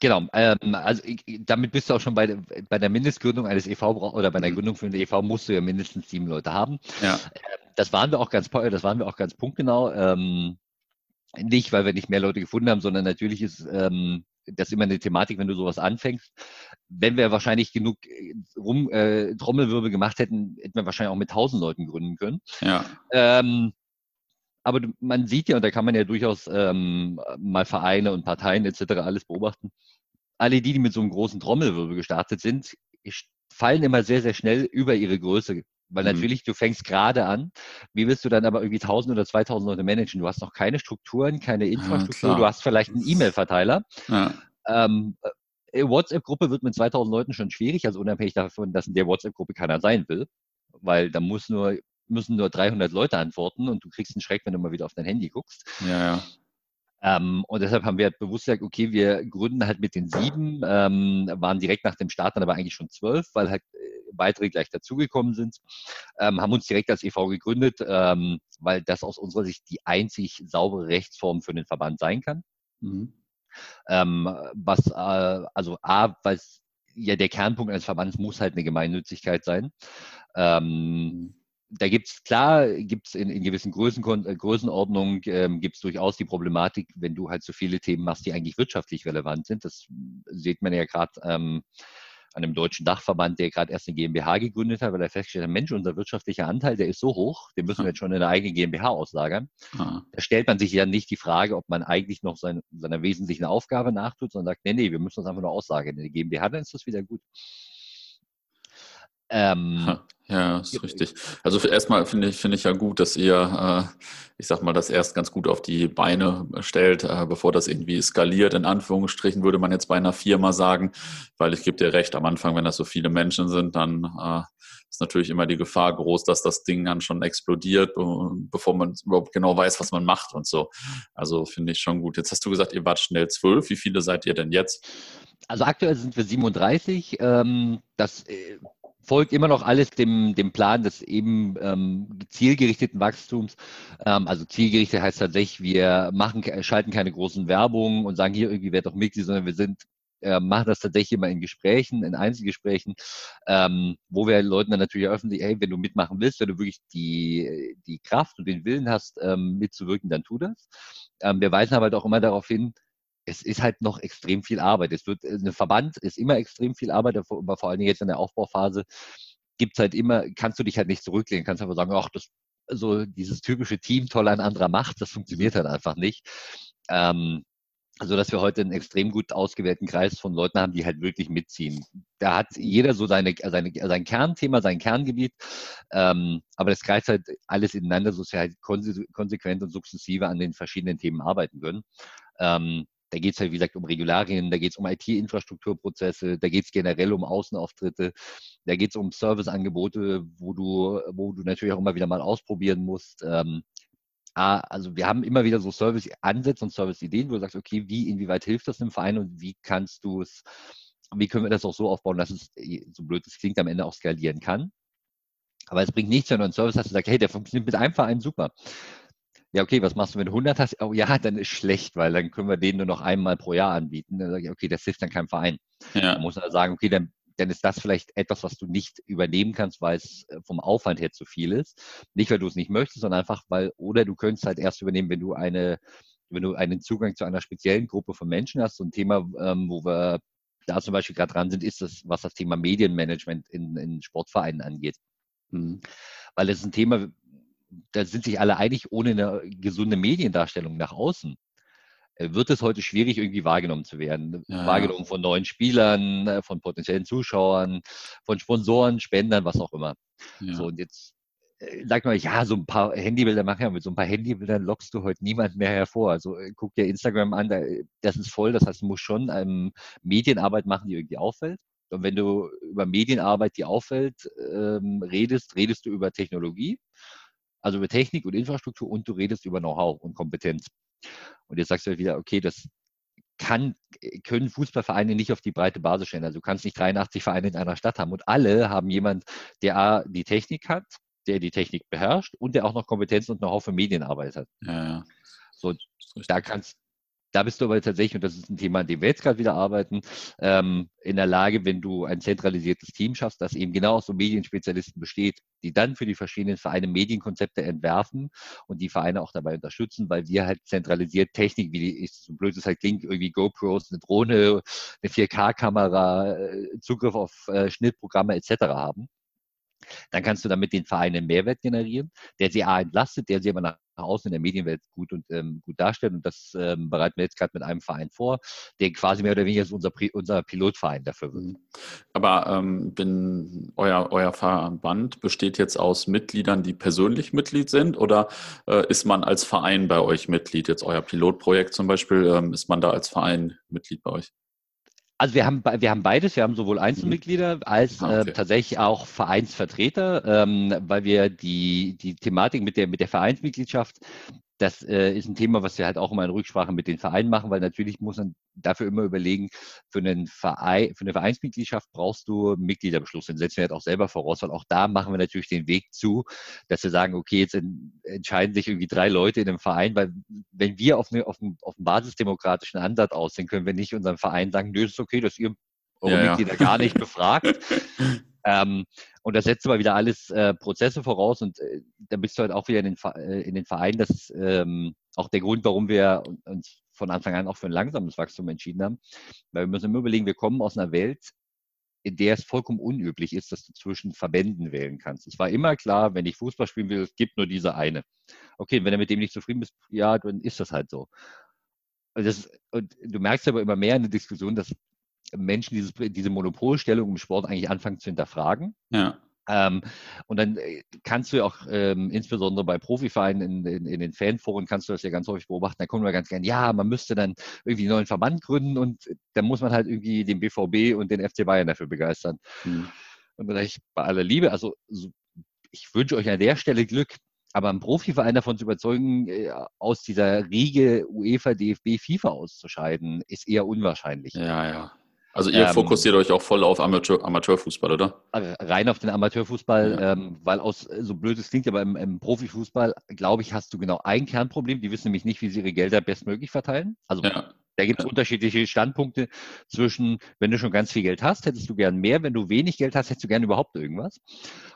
Genau, ähm, also ich, damit bist du auch schon bei, bei der Mindestgründung eines EV oder bei der mhm. Gründung für eine EV musst du ja mindestens sieben Leute haben. Ja. Ähm, das waren wir auch ganz, das waren wir auch ganz punktgenau. Ähm, nicht, weil wir nicht mehr Leute gefunden haben, sondern natürlich ist ähm, das immer eine Thematik, wenn du sowas anfängst. Wenn wir wahrscheinlich genug äh, rum, äh, Trommelwirbel gemacht hätten, hätten wir wahrscheinlich auch mit tausend Leuten gründen können. Ja. Ähm, aber man sieht ja, und da kann man ja durchaus ähm, mal Vereine und Parteien etc. alles beobachten. Alle die, die mit so einem großen Trommelwirbel gestartet sind, fallen immer sehr, sehr schnell über ihre Größe. Weil mhm. natürlich, du fängst gerade an. Wie willst du dann aber irgendwie 1000 oder 2000 Leute managen? Du hast noch keine Strukturen, keine Infrastruktur. Ja, du hast vielleicht einen E-Mail-Verteiler. Ja. Ähm, äh, WhatsApp-Gruppe wird mit 2000 Leuten schon schwierig, also unabhängig davon, dass in der WhatsApp-Gruppe keiner sein will. Weil da muss nur müssen nur 300 Leute antworten und du kriegst einen Schreck, wenn du mal wieder auf dein Handy guckst. Ja, ja. Ähm, und deshalb haben wir halt bewusst gesagt, okay, wir gründen halt mit den sieben, ähm, waren direkt nach dem Start dann aber eigentlich schon zwölf, weil halt äh, weitere gleich dazugekommen sind, ähm, haben uns direkt als EV gegründet, ähm, weil das aus unserer Sicht die einzig saubere Rechtsform für den Verband sein kann. Mhm. Ähm, was, äh, also A, weil ja der Kernpunkt eines Verbandes muss halt eine Gemeinnützigkeit sein. Ähm, mhm da gibt es klar, gibt es in, in, gewissen Größen, äh, Größenordnungen, ähm, gibt es durchaus die Problematik, wenn du halt so viele Themen machst, die eigentlich wirtschaftlich relevant sind. Das sieht man ja gerade ähm, an einem deutschen Dachverband, der gerade erst eine GmbH gegründet hat, weil er festgestellt hat, Mensch, unser wirtschaftlicher Anteil, der ist so hoch, den müssen wir jetzt schon in eine eigene GmbH auslagern. Da stellt man sich ja nicht die Frage, ob man eigentlich noch sein, seiner wesentlichen Aufgabe nachtut, sondern sagt, nee, nee, wir müssen uns einfach nur auslagern. In der GmbH, dann ist das wieder gut. Ähm, ja, ist richtig. Also erstmal finde ich, finde ich ja gut, dass ihr, äh, ich sag mal, das erst ganz gut auf die Beine stellt, äh, bevor das irgendwie skaliert. In Anführungsstrichen würde man jetzt bei einer Firma sagen, weil ich gebe dir recht, am Anfang, wenn das so viele Menschen sind, dann äh, ist natürlich immer die Gefahr groß, dass das Ding dann schon explodiert, bevor man überhaupt genau weiß, was man macht und so. Also finde ich schon gut. Jetzt hast du gesagt, ihr wart schnell zwölf. Wie viele seid ihr denn jetzt? Also aktuell sind wir 37. Ähm, das äh, folgt immer noch alles dem, dem Plan des eben ähm, zielgerichteten Wachstums. Ähm, also zielgerichtet heißt tatsächlich, wir machen, schalten keine großen Werbungen und sagen hier irgendwie, wer doch Mitglied, sondern wir sind äh, machen das tatsächlich immer in Gesprächen, in Einzelgesprächen, ähm, wo wir Leuten dann natürlich öffentlich, hey, wenn du mitmachen willst, wenn du wirklich die, die Kraft und den Willen hast, ähm, mitzuwirken, dann tu das. Ähm, wir weisen aber halt auch immer darauf hin, es ist halt noch extrem viel Arbeit. Es wird, ein Verband ist immer extrem viel Arbeit, aber vor allen Dingen jetzt in der Aufbauphase gibt es halt immer, kannst du dich halt nicht zurücklehnen, kannst einfach sagen, ach, das, so dieses typische Team toll ein anderer macht, das funktioniert halt einfach nicht. Ähm, also dass wir heute einen extrem gut ausgewählten Kreis von Leuten haben, die halt wirklich mitziehen. Da hat jeder so seine, seine, sein Kernthema, sein Kerngebiet, ähm, aber das greift halt alles ineinander, so dass wir halt konsequent und sukzessive an den verschiedenen Themen arbeiten können. Ähm, da geht es halt, wie gesagt, um Regularien, da geht es um IT-Infrastrukturprozesse, da geht es generell um Außenauftritte, da geht es um Serviceangebote, wo du, wo du natürlich auch immer wieder mal ausprobieren musst. Ähm, also wir haben immer wieder so Service-Ansätze und Service-Ideen, wo du sagst, okay, wie, inwieweit hilft das dem Verein und wie kannst du es, wie können wir das auch so aufbauen, dass es, so blöd es klingt, am Ende auch skalieren kann. Aber es bringt nichts, wenn du einen Service hast, du sagst, hey, der funktioniert mit einem Verein super ja, okay, was machst du, wenn du 100 hast? Oh ja, dann ist schlecht, weil dann können wir den nur noch einmal pro Jahr anbieten. Dann sage ich, okay, das hilft dann keinem Verein. Ja. Da muss man sagen, okay, dann, dann ist das vielleicht etwas, was du nicht übernehmen kannst, weil es äh, vom Aufwand her zu viel ist. Nicht, weil du es nicht möchtest, sondern einfach, weil, oder du könntest halt erst übernehmen, wenn du eine, wenn du einen Zugang zu einer speziellen Gruppe von Menschen hast. So ein Thema, ähm, wo wir da zum Beispiel gerade dran sind, ist das, was das Thema Medienmanagement in, in Sportvereinen angeht. Mhm. Weil das ist ein Thema, da sind sich alle einig, ohne eine gesunde Mediendarstellung nach außen äh, wird es heute schwierig, irgendwie wahrgenommen zu werden. Ja, wahrgenommen von neuen Spielern, äh, von potenziellen Zuschauern, von Sponsoren, Spendern, was auch immer. Ja. So, und jetzt äh, sag mal, ja, so ein paar Handybilder machen ja, mit so ein paar Handybildern lockst du heute niemand mehr hervor. Also guck dir Instagram an, das ist voll, das heißt, du musst schon ähm, Medienarbeit machen, die irgendwie auffällt. Und wenn du über Medienarbeit, die auffällt, ähm, redest, redest du über Technologie, also über Technik und Infrastruktur und du redest über Know-how und Kompetenz. Und jetzt sagst du halt wieder, okay, das kann, können Fußballvereine nicht auf die breite Basis stellen. Also du kannst nicht 83 Vereine in einer Stadt haben und alle haben jemand, der A, die Technik hat, der die Technik beherrscht und der auch noch Kompetenz und Know-how für Medienarbeit hat. Ja, ja. So, da kannst, da bist du aber tatsächlich, und das ist ein Thema, an dem wir jetzt gerade wieder arbeiten, ähm, in der Lage, wenn du ein zentralisiertes Team schaffst, das eben genau aus so Medienspezialisten besteht, die dann für die verschiedenen Vereine Medienkonzepte entwerfen und die Vereine auch dabei unterstützen, weil wir halt zentralisiert Technik, wie die, ist, so blöd es halt klingt, irgendwie GoPros, eine Drohne, eine 4K-Kamera, äh, Zugriff auf äh, Schnittprogramme etc. haben dann kannst du damit den Vereinen Mehrwert generieren, der sie A entlastet, der sie aber nach außen in der Medienwelt gut und ähm, gut darstellt. Und das ähm, bereiten wir jetzt gerade mit einem Verein vor, der quasi mehr oder weniger so unser, unser Pilotverein dafür wird. Mhm. Aber ähm, bin, euer, euer Verband besteht jetzt aus Mitgliedern, die persönlich Mitglied sind, oder äh, ist man als Verein bei euch Mitglied? Jetzt euer Pilotprojekt zum Beispiel, ähm, ist man da als Verein Mitglied bei euch? Also wir haben, wir haben beides. Wir haben sowohl Einzelmitglieder als ah, okay. äh, tatsächlich auch Vereinsvertreter, ähm, weil wir die, die Thematik mit der, mit der Vereinsmitgliedschaft das äh, ist ein Thema, was wir halt auch immer in Rücksprache mit den Vereinen machen, weil natürlich muss man dafür immer überlegen, für, einen Verein, für eine Vereinsmitgliedschaft brauchst du Mitgliederbeschluss. Den setzen wir halt auch selber voraus, weil auch da machen wir natürlich den Weg zu, dass wir sagen, okay, jetzt entscheiden sich irgendwie drei Leute in einem Verein, weil wenn wir auf, eine, auf, einen, auf einen basisdemokratischen Ansatz aussehen, können wir nicht unserem Verein sagen, nö, ist okay, dass ihr eure ja, Mitglieder ja. gar nicht befragt. Ähm, und das setzt aber wieder alles äh, Prozesse voraus und äh, da bist du halt auch wieder in den, äh, in den Vereinen. Das ist ähm, auch der Grund, warum wir uns von Anfang an auch für ein langsames Wachstum entschieden haben. Weil wir müssen immer überlegen, wir kommen aus einer Welt, in der es vollkommen unüblich ist, dass du zwischen Verbänden wählen kannst. Es war immer klar, wenn ich Fußball spielen will, es gibt nur diese eine. Okay, wenn du mit dem nicht zufrieden bist, ja, dann ist das halt so. Und, das, und du merkst aber immer mehr in der Diskussion, dass Menschen dieses, diese Monopolstellung im Sport eigentlich anfangen zu hinterfragen. Ja. Ähm, und dann äh, kannst du ja auch ähm, insbesondere bei Profivereinen in, in, in, den Fanforen kannst du das ja ganz häufig beobachten. Da kommen wir ganz gerne, ja, man müsste dann irgendwie einen neuen Verband gründen und dann muss man halt irgendwie den BVB und den FC Bayern dafür begeistern. Mhm. Und ich bei aller Liebe, also so, ich wünsche euch an der Stelle Glück, aber einen Profiverein davon zu überzeugen, äh, aus dieser Riege UEFA, DFB, FIFA auszuscheiden, ist eher unwahrscheinlich. Ja, ja. Also ihr ähm, fokussiert euch auch voll auf Amateur, Amateurfußball, oder? Rein auf den Amateurfußball, ja. ähm, weil aus, so blöd es klingt, aber im, im Profifußball, glaube ich, hast du genau ein Kernproblem. Die wissen nämlich nicht, wie sie ihre Gelder bestmöglich verteilen. Also ja. da gibt es ja. unterschiedliche Standpunkte zwischen, wenn du schon ganz viel Geld hast, hättest du gern mehr, wenn du wenig Geld hast, hättest du gern überhaupt irgendwas.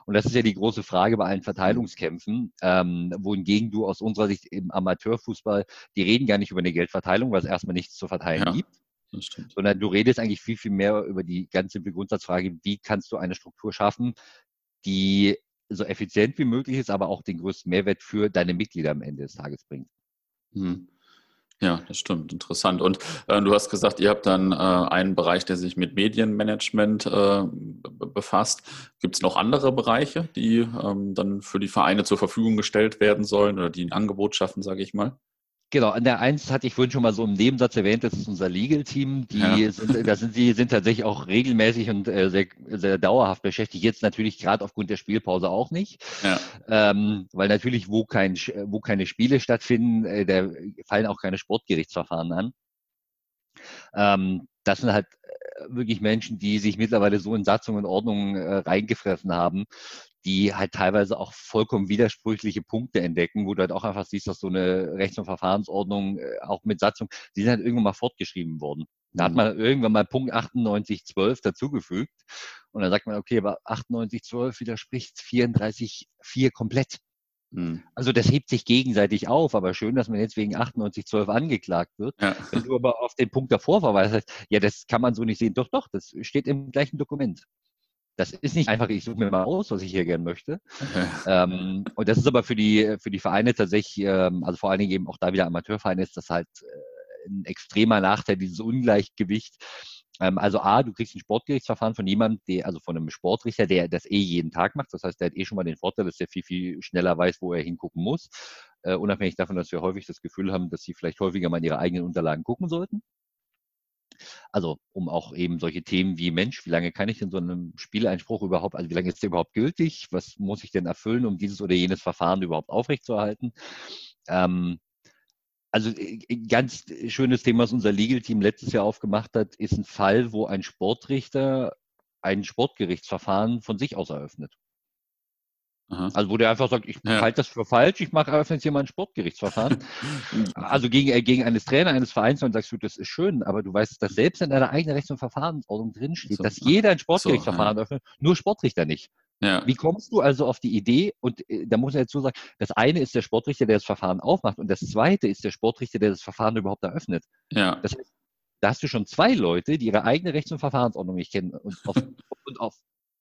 Und das ist ja die große Frage bei allen Verteilungskämpfen, ähm, wohingegen du aus unserer Sicht im Amateurfußball, die reden gar nicht über eine Geldverteilung, weil es erstmal nichts zu verteilen gibt sondern du redest eigentlich viel, viel mehr über die ganze Grundsatzfrage, wie kannst du eine Struktur schaffen, die so effizient wie möglich ist, aber auch den größten Mehrwert für deine Mitglieder am Ende des Tages bringt. Hm. Ja, das stimmt. Interessant. Und äh, du hast gesagt, ihr habt dann äh, einen Bereich, der sich mit Medienmanagement äh, befasst. Gibt es noch andere Bereiche, die ähm, dann für die Vereine zur Verfügung gestellt werden sollen oder die ein Angebot schaffen, sage ich mal? Genau, an der eins hatte ich vorhin schon mal so im Nebensatz erwähnt, das ist unser Legal-Team. Die ja. sind, da sind, die sind tatsächlich auch regelmäßig und äh, sehr, sehr dauerhaft beschäftigt. Jetzt natürlich gerade aufgrund der Spielpause auch nicht. Ja. Ähm, weil natürlich, wo, kein, wo keine Spiele stattfinden, äh, da fallen auch keine Sportgerichtsverfahren an. Ähm, das sind halt äh, wirklich Menschen, die sich mittlerweile so in Satzung und Ordnung äh, reingefressen haben, die halt teilweise auch vollkommen widersprüchliche Punkte entdecken, wo du halt auch einfach siehst, dass so eine Rechts- und Verfahrensordnung äh, auch mit Satzung, die sind halt irgendwann mal fortgeschrieben worden. Da hat mhm. man irgendwann mal Punkt 9812 dazugefügt und dann sagt man, okay, aber 9812 widerspricht 34.4 komplett. Mhm. Also das hebt sich gegenseitig auf, aber schön, dass man jetzt wegen 9812 angeklagt wird. Ja. Wenn du aber auf den Punkt davor verweist, ja, das kann man so nicht sehen. Doch, doch, das steht im gleichen Dokument. Das ist nicht einfach, ich suche mir mal aus, was ich hier gerne möchte. ähm, und das ist aber für die, für die Vereine tatsächlich, ähm, also vor allen Dingen eben auch da wieder Amateurvereine, ist das halt äh, ein extremer Nachteil, dieses Ungleichgewicht. Ähm, also A, du kriegst ein Sportgerichtsverfahren von jemandem, der, also von einem Sportrichter, der das eh jeden Tag macht. Das heißt, der hat eh schon mal den Vorteil, dass er viel, viel schneller weiß, wo er hingucken muss. Äh, unabhängig davon, dass wir häufig das Gefühl haben, dass sie vielleicht häufiger mal in ihre eigenen Unterlagen gucken sollten. Also um auch eben solche Themen wie Mensch, wie lange kann ich denn so einen Spieleinspruch überhaupt, also wie lange ist der überhaupt gültig? Was muss ich denn erfüllen, um dieses oder jenes Verfahren überhaupt aufrechtzuerhalten? Ähm, also äh, ganz schönes Thema, was unser Legal-Team letztes Jahr aufgemacht hat, ist ein Fall, wo ein Sportrichter ein Sportgerichtsverfahren von sich aus eröffnet. Aha. Also wo der einfach sagt, ich ja. halte das für falsch, ich mache eröffne jetzt hier mal ein Sportgerichtsverfahren. also gegen, äh, gegen eines Trainer, eines Vereins und sagst du, das ist schön, aber du weißt, dass selbst in deiner eigenen Rechts- und Verfahrensordnung drinsteht, so, dass jeder ein Sportgerichtsverfahren so, ja. öffnet, nur Sportrichter nicht. Ja. Wie kommst du also auf die Idee? Und äh, da muss ich dazu sagen, das eine ist der Sportrichter, der das Verfahren aufmacht, und das zweite ist der Sportrichter, der das Verfahren überhaupt eröffnet. Ja. Das heißt, da hast du schon zwei Leute, die ihre eigene Rechts- und Verfahrensordnung nicht kennen und auf, und auf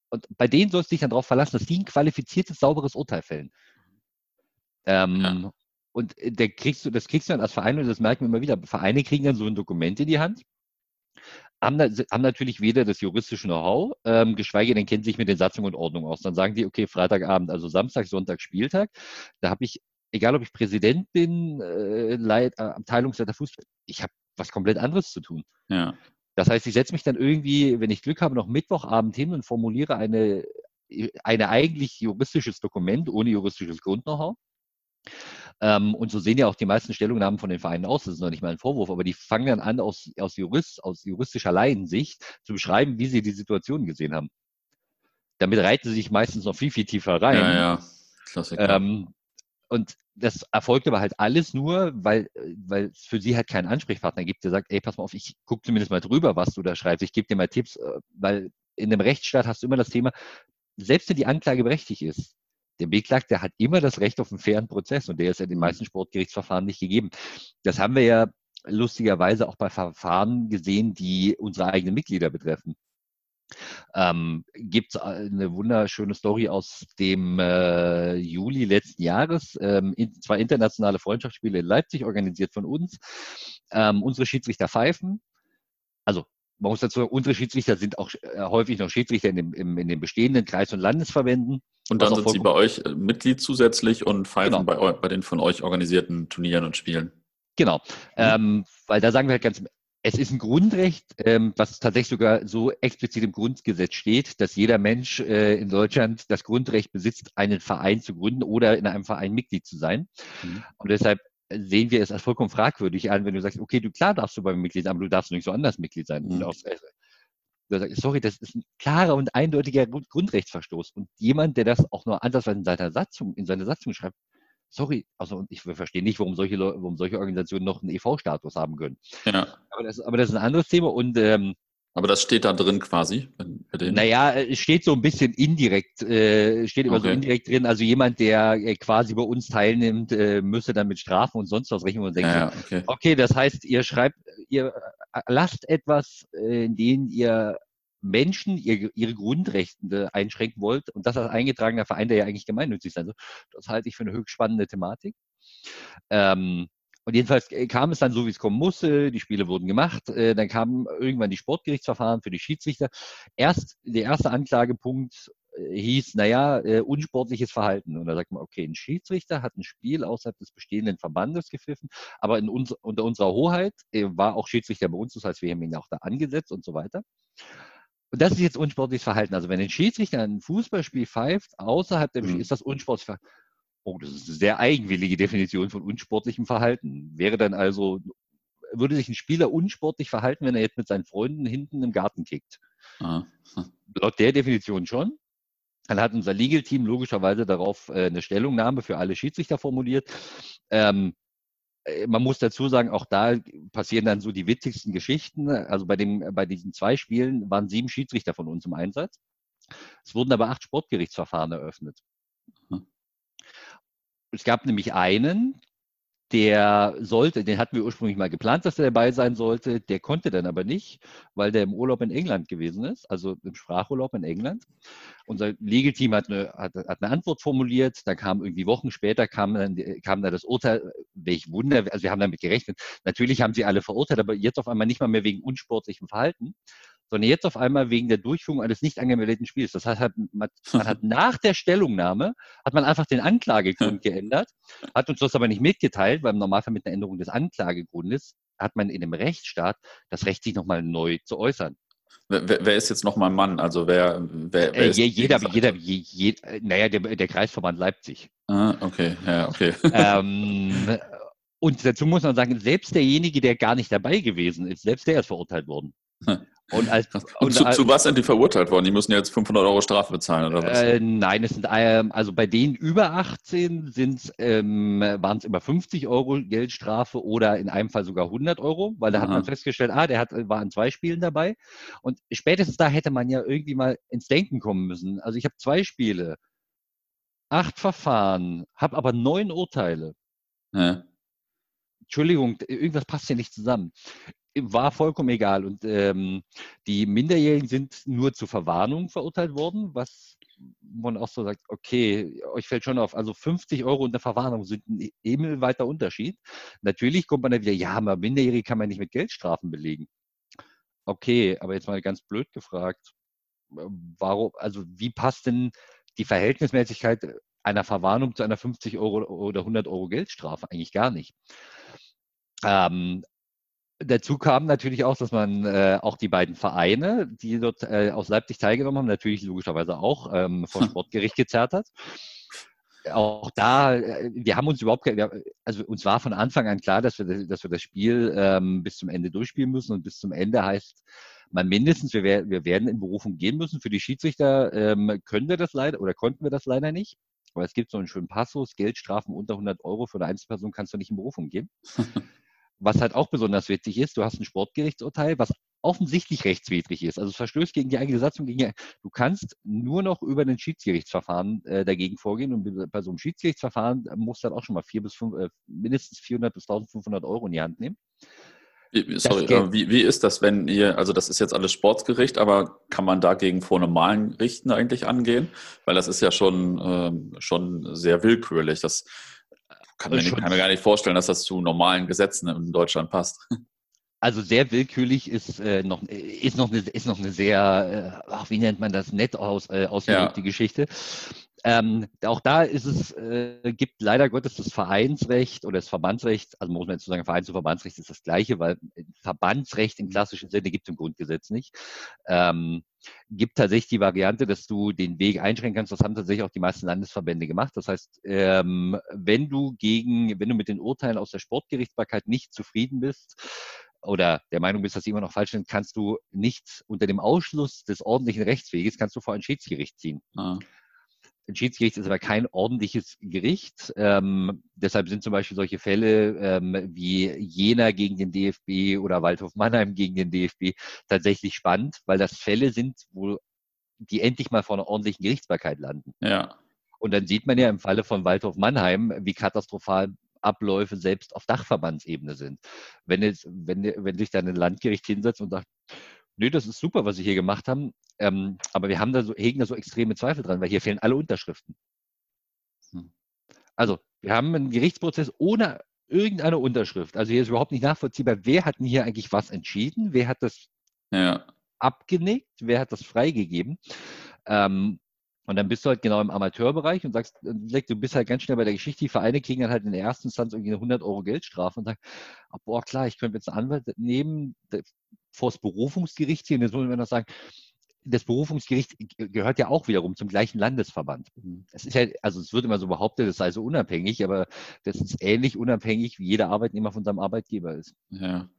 und bei denen sollst du dich dann darauf verlassen, dass die ein qualifiziertes, sauberes Urteil fällen. Ähm, ja. Und äh, der kriegst du, das kriegst du dann als Verein, und das merken wir immer wieder, Vereine kriegen dann so ein Dokument in die Hand, haben, da, haben natürlich weder das juristische Know-how, ähm, geschweige denn kennen sich mit den Satzungen und Ordnungen aus. Dann sagen die, okay, Freitagabend, also Samstag, Sonntag, Spieltag, da habe ich, egal ob ich Präsident bin, äh, Leit, äh, Abteilungsleiter Fußball, ich habe was komplett anderes zu tun. Ja. Das heißt, ich setze mich dann irgendwie, wenn ich Glück habe, noch Mittwochabend hin und formuliere eine, eine eigentlich juristisches Dokument ohne juristisches Grund-Know-how. Ähm, und so sehen ja auch die meisten Stellungnahmen von den Vereinen aus. Das ist noch nicht mal ein Vorwurf, aber die fangen dann an, aus, aus, Jurist, aus juristischer Laiensicht zu beschreiben, wie sie die Situation gesehen haben. Damit reiten sie sich meistens noch viel, viel tiefer rein. Ja, ja. Klassiker. Ähm, und das erfolgt aber halt alles nur, weil, weil es für sie halt keinen Ansprechpartner gibt, der sagt, ey, pass mal auf, ich gucke zumindest mal drüber, was du da schreibst, ich gebe dir mal Tipps, äh, weil in einem Rechtsstaat hast du immer das Thema, selbst wenn die Anklage berechtigt ist, der Beklagte hat immer das Recht auf einen fairen Prozess und der ist ja in den mhm. meisten Sportgerichtsverfahren nicht gegeben. Das haben wir ja lustigerweise auch bei Verfahren gesehen, die unsere eigenen Mitglieder betreffen. Ähm, Gibt es eine wunderschöne Story aus dem äh, Juli letzten Jahres. Ähm, in, zwei internationale Freundschaftsspiele in Leipzig, organisiert von uns. Ähm, unsere Schiedsrichter pfeifen. Also man muss dazu sagen, unsere Schiedsrichter sind auch äh, häufig noch Schiedsrichter in, dem, im, in den bestehenden Kreis- und Landesverbänden. Und dann sind sie bei euch äh, Mitglied zusätzlich und pfeifen genau. bei, bei, den von euch organisierten Turnieren und Spielen. Genau, mhm. ähm, weil da sagen wir halt ganz es ist ein Grundrecht, ähm, was tatsächlich sogar so explizit im Grundgesetz steht, dass jeder Mensch äh, in Deutschland das Grundrecht besitzt, einen Verein zu gründen oder in einem Verein Mitglied zu sein. Mhm. Und deshalb sehen wir es als vollkommen fragwürdig an, wenn du sagst, okay, du klar darfst du beim Mitglied sein, aber du darfst nicht so anders Mitglied sein. Mhm. Aus, äh, sorry, das ist ein klarer und eindeutiger Grundrechtsverstoß. Und jemand, der das auch nur ansatzweise in seiner Satzung, in seine Satzung schreibt, sorry, also ich verstehe nicht, warum solche, warum solche Organisationen noch einen EV-Status haben können. Ja. Aber, das, aber das ist ein anderes Thema und ähm, aber das steht da drin quasi? Naja, es steht so ein bisschen indirekt, äh, steht immer okay. so indirekt drin. Also jemand, der äh, quasi bei uns teilnimmt, äh, müsste dann mit Strafen und sonst was rechnen und denken, ja, okay. okay, das heißt, ihr schreibt, ihr äh, lasst etwas, äh, in dem ihr Menschen ihre, ihre Grundrechte einschränken wollt und das als eingetragener Verein, der ja eigentlich gemeinnützig sein soll, das halte ich für eine höchst spannende Thematik. Ähm, und jedenfalls äh, kam es dann so, wie es kommen musste. Die Spiele wurden gemacht. Äh, dann kamen irgendwann die Sportgerichtsverfahren für die Schiedsrichter. Erst der erste Anklagepunkt äh, hieß, naja, unsportliches Verhalten. Und da sagt man, okay, ein Schiedsrichter hat ein Spiel außerhalb des bestehenden Verbandes gepfiffen, aber in uns, unter unserer Hoheit war auch Schiedsrichter bei uns, das heißt, wir haben ihn auch da angesetzt und so weiter. Und das ist jetzt unsportliches Verhalten. Also wenn ein Schiedsrichter ein Fußballspiel pfeift, außerhalb dem mhm. Spiel, ist das unsportliches Verhalten. Oh, das ist eine sehr eigenwillige Definition von unsportlichem Verhalten. Wäre dann also, würde sich ein Spieler unsportlich verhalten, wenn er jetzt mit seinen Freunden hinten im Garten kickt? Ah. Laut der Definition schon. Dann hat unser Legal-Team logischerweise darauf äh, eine Stellungnahme für alle Schiedsrichter formuliert. Ähm, äh, man muss dazu sagen, auch da passieren dann so die witzigsten Geschichten. Also bei, dem, bei diesen zwei Spielen waren sieben Schiedsrichter von uns im Einsatz. Es wurden aber acht Sportgerichtsverfahren eröffnet. Mhm. Es gab nämlich einen, der sollte, den hatten wir ursprünglich mal geplant, dass er dabei sein sollte. Der konnte dann aber nicht, weil der im Urlaub in England gewesen ist, also im Sprachurlaub in England. Unser Legal-Team hat eine, hat, hat eine Antwort formuliert. Da kam irgendwie Wochen später kam dann, kam dann das Urteil. Welch Wunder, also wir haben damit gerechnet. Natürlich haben sie alle verurteilt, aber jetzt auf einmal nicht mal mehr wegen unsportlichem Verhalten, sondern jetzt auf einmal wegen der Durchführung eines nicht angemeldeten Spiels. Das heißt, man, man hat nach der Stellungnahme, hat man einfach den Anklagegrund geändert, hat uns das aber nicht mitgeteilt, weil im Normalfall mit einer Änderung des Anklagegrundes hat man in einem Rechtsstaat das Recht, sich nochmal neu zu äußern. Wer, wer, ist jetzt nochmal Mann? Also wer, wer, wer äh, jeder, jeder, je, je, naja, der, der Kreisverband Leipzig. Ah, okay, ja, okay. Ähm, und dazu muss man sagen, selbst derjenige, der gar nicht dabei gewesen ist, selbst der ist verurteilt worden. Und, als, und zu, zu, was sind die verurteilt worden? Die müssen jetzt 500 Euro Strafe bezahlen oder was? Äh, nein, es sind ähm, also bei denen über 18 sind ähm, waren es immer 50 Euro Geldstrafe oder in einem Fall sogar 100 Euro, weil da Aha. hat man festgestellt, ah, der hat, war in zwei Spielen dabei. Und spätestens da hätte man ja irgendwie mal ins Denken kommen müssen. Also ich habe zwei Spiele, acht Verfahren, habe aber neun Urteile. Ja. Entschuldigung, irgendwas passt hier nicht zusammen war vollkommen egal. Und ähm, die Minderjährigen sind nur zur Verwarnung verurteilt worden, was man auch so sagt, okay, euch fällt schon auf, also 50 Euro und eine Verwarnung sind ein himmelweiter Unterschied. Natürlich kommt man dann wieder, ja, aber Minderjährige kann man nicht mit Geldstrafen belegen. Okay, aber jetzt mal ganz blöd gefragt, warum, also wie passt denn die Verhältnismäßigkeit einer Verwarnung zu einer 50 Euro oder 100 Euro Geldstrafe? Eigentlich gar nicht. Ähm, Dazu kam natürlich auch, dass man äh, auch die beiden Vereine, die dort äh, aus Leipzig teilgenommen haben, natürlich logischerweise auch ähm, vor hm. Sportgericht gezerrt hat. Auch da, äh, wir haben uns überhaupt, also uns war von Anfang an klar, dass wir, dass wir das Spiel ähm, bis zum Ende durchspielen müssen und bis zum Ende heißt man mindestens, wir, wir werden in Berufung gehen müssen. Für die Schiedsrichter ähm, können wir das leider oder konnten wir das leider nicht. Aber es gibt so einen schönen Passus, Geldstrafen unter 100 Euro für eine Einzelperson kannst du nicht in Berufung gehen. was halt auch besonders witzig ist, du hast ein Sportgerichtsurteil, was offensichtlich rechtswidrig ist. Also es verstößt gegen die eigene Satzung. Gegen, du kannst nur noch über ein Schiedsgerichtsverfahren äh, dagegen vorgehen und bei so einem Schiedsgerichtsverfahren musst du dann auch schon mal vier bis fünf, äh, mindestens 400 bis 1500 Euro in die Hand nehmen. Sorry, äh, wie, wie ist das, wenn ihr, also das ist jetzt alles Sportsgericht, aber kann man dagegen vor normalen Richten eigentlich angehen? Weil das ist ja schon, ähm, schon sehr willkürlich. Das kann, mir, kann mir gar nicht vorstellen, dass das zu normalen Gesetzen in Deutschland passt. Also sehr willkürlich ist äh, noch ist noch eine ist noch eine sehr äh, ach, wie nennt man das nett aus äh, ausgedrückte ja. Geschichte. Ähm, auch da ist es, äh, gibt leider Gottes das Vereinsrecht oder das Verbandsrecht, also muss man jetzt sagen, Vereins- und Verbandsrecht ist das gleiche, weil Verbandsrecht im klassischen Sinne gibt es im Grundgesetz nicht. Ähm, gibt tatsächlich die Variante, dass du den Weg einschränken kannst. Das haben tatsächlich auch die meisten Landesverbände gemacht. Das heißt, ähm, wenn du gegen, wenn du mit den Urteilen aus der Sportgerichtsbarkeit nicht zufrieden bist, oder der Meinung bist, dass sie immer noch falsch sind, kannst du nicht unter dem Ausschluss des ordentlichen Rechtsweges, kannst du vor ein Schiedsgericht ziehen. Ah. Ein Schiedsgericht ist aber kein ordentliches Gericht. Ähm, deshalb sind zum Beispiel solche Fälle ähm, wie Jena gegen den DFB oder Waldhof Mannheim gegen den DFB tatsächlich spannend, weil das Fälle sind, wo die endlich mal vor einer ordentlichen Gerichtsbarkeit landen. Ja. Und dann sieht man ja im Falle von Waldhof Mannheim, wie katastrophal Abläufe selbst auf Dachverbandsebene sind. Wenn, jetzt, wenn, wenn sich dann ein Landgericht hinsetzt und sagt, nö, das ist super, was Sie hier gemacht haben, ähm, aber wir haben da so, hegen da so extreme Zweifel dran, weil hier fehlen alle Unterschriften. Hm. Also, wir haben einen Gerichtsprozess ohne irgendeine Unterschrift. Also hier ist überhaupt nicht nachvollziehbar, wer hat denn hier eigentlich was entschieden, wer hat das ja. abgenickt, wer hat das freigegeben. Ähm, und dann bist du halt genau im Amateurbereich und sagst, du bist halt ganz schnell bei der Geschichte. Die Vereine kriegen dann halt in der ersten Instanz irgendwie eine 100 Euro Geldstrafe und sagen, oh, boah, klar, ich könnte jetzt einen Anwalt nehmen, vor das Berufungsgericht ziehen. Jetzt muss man noch sagen, das Berufungsgericht gehört ja auch wiederum zum gleichen Landesverband. Mhm. Es ist ja, also es wird immer so behauptet, es sei so unabhängig, aber das ist ähnlich unabhängig, wie jeder Arbeitnehmer von seinem Arbeitgeber ist. Ja.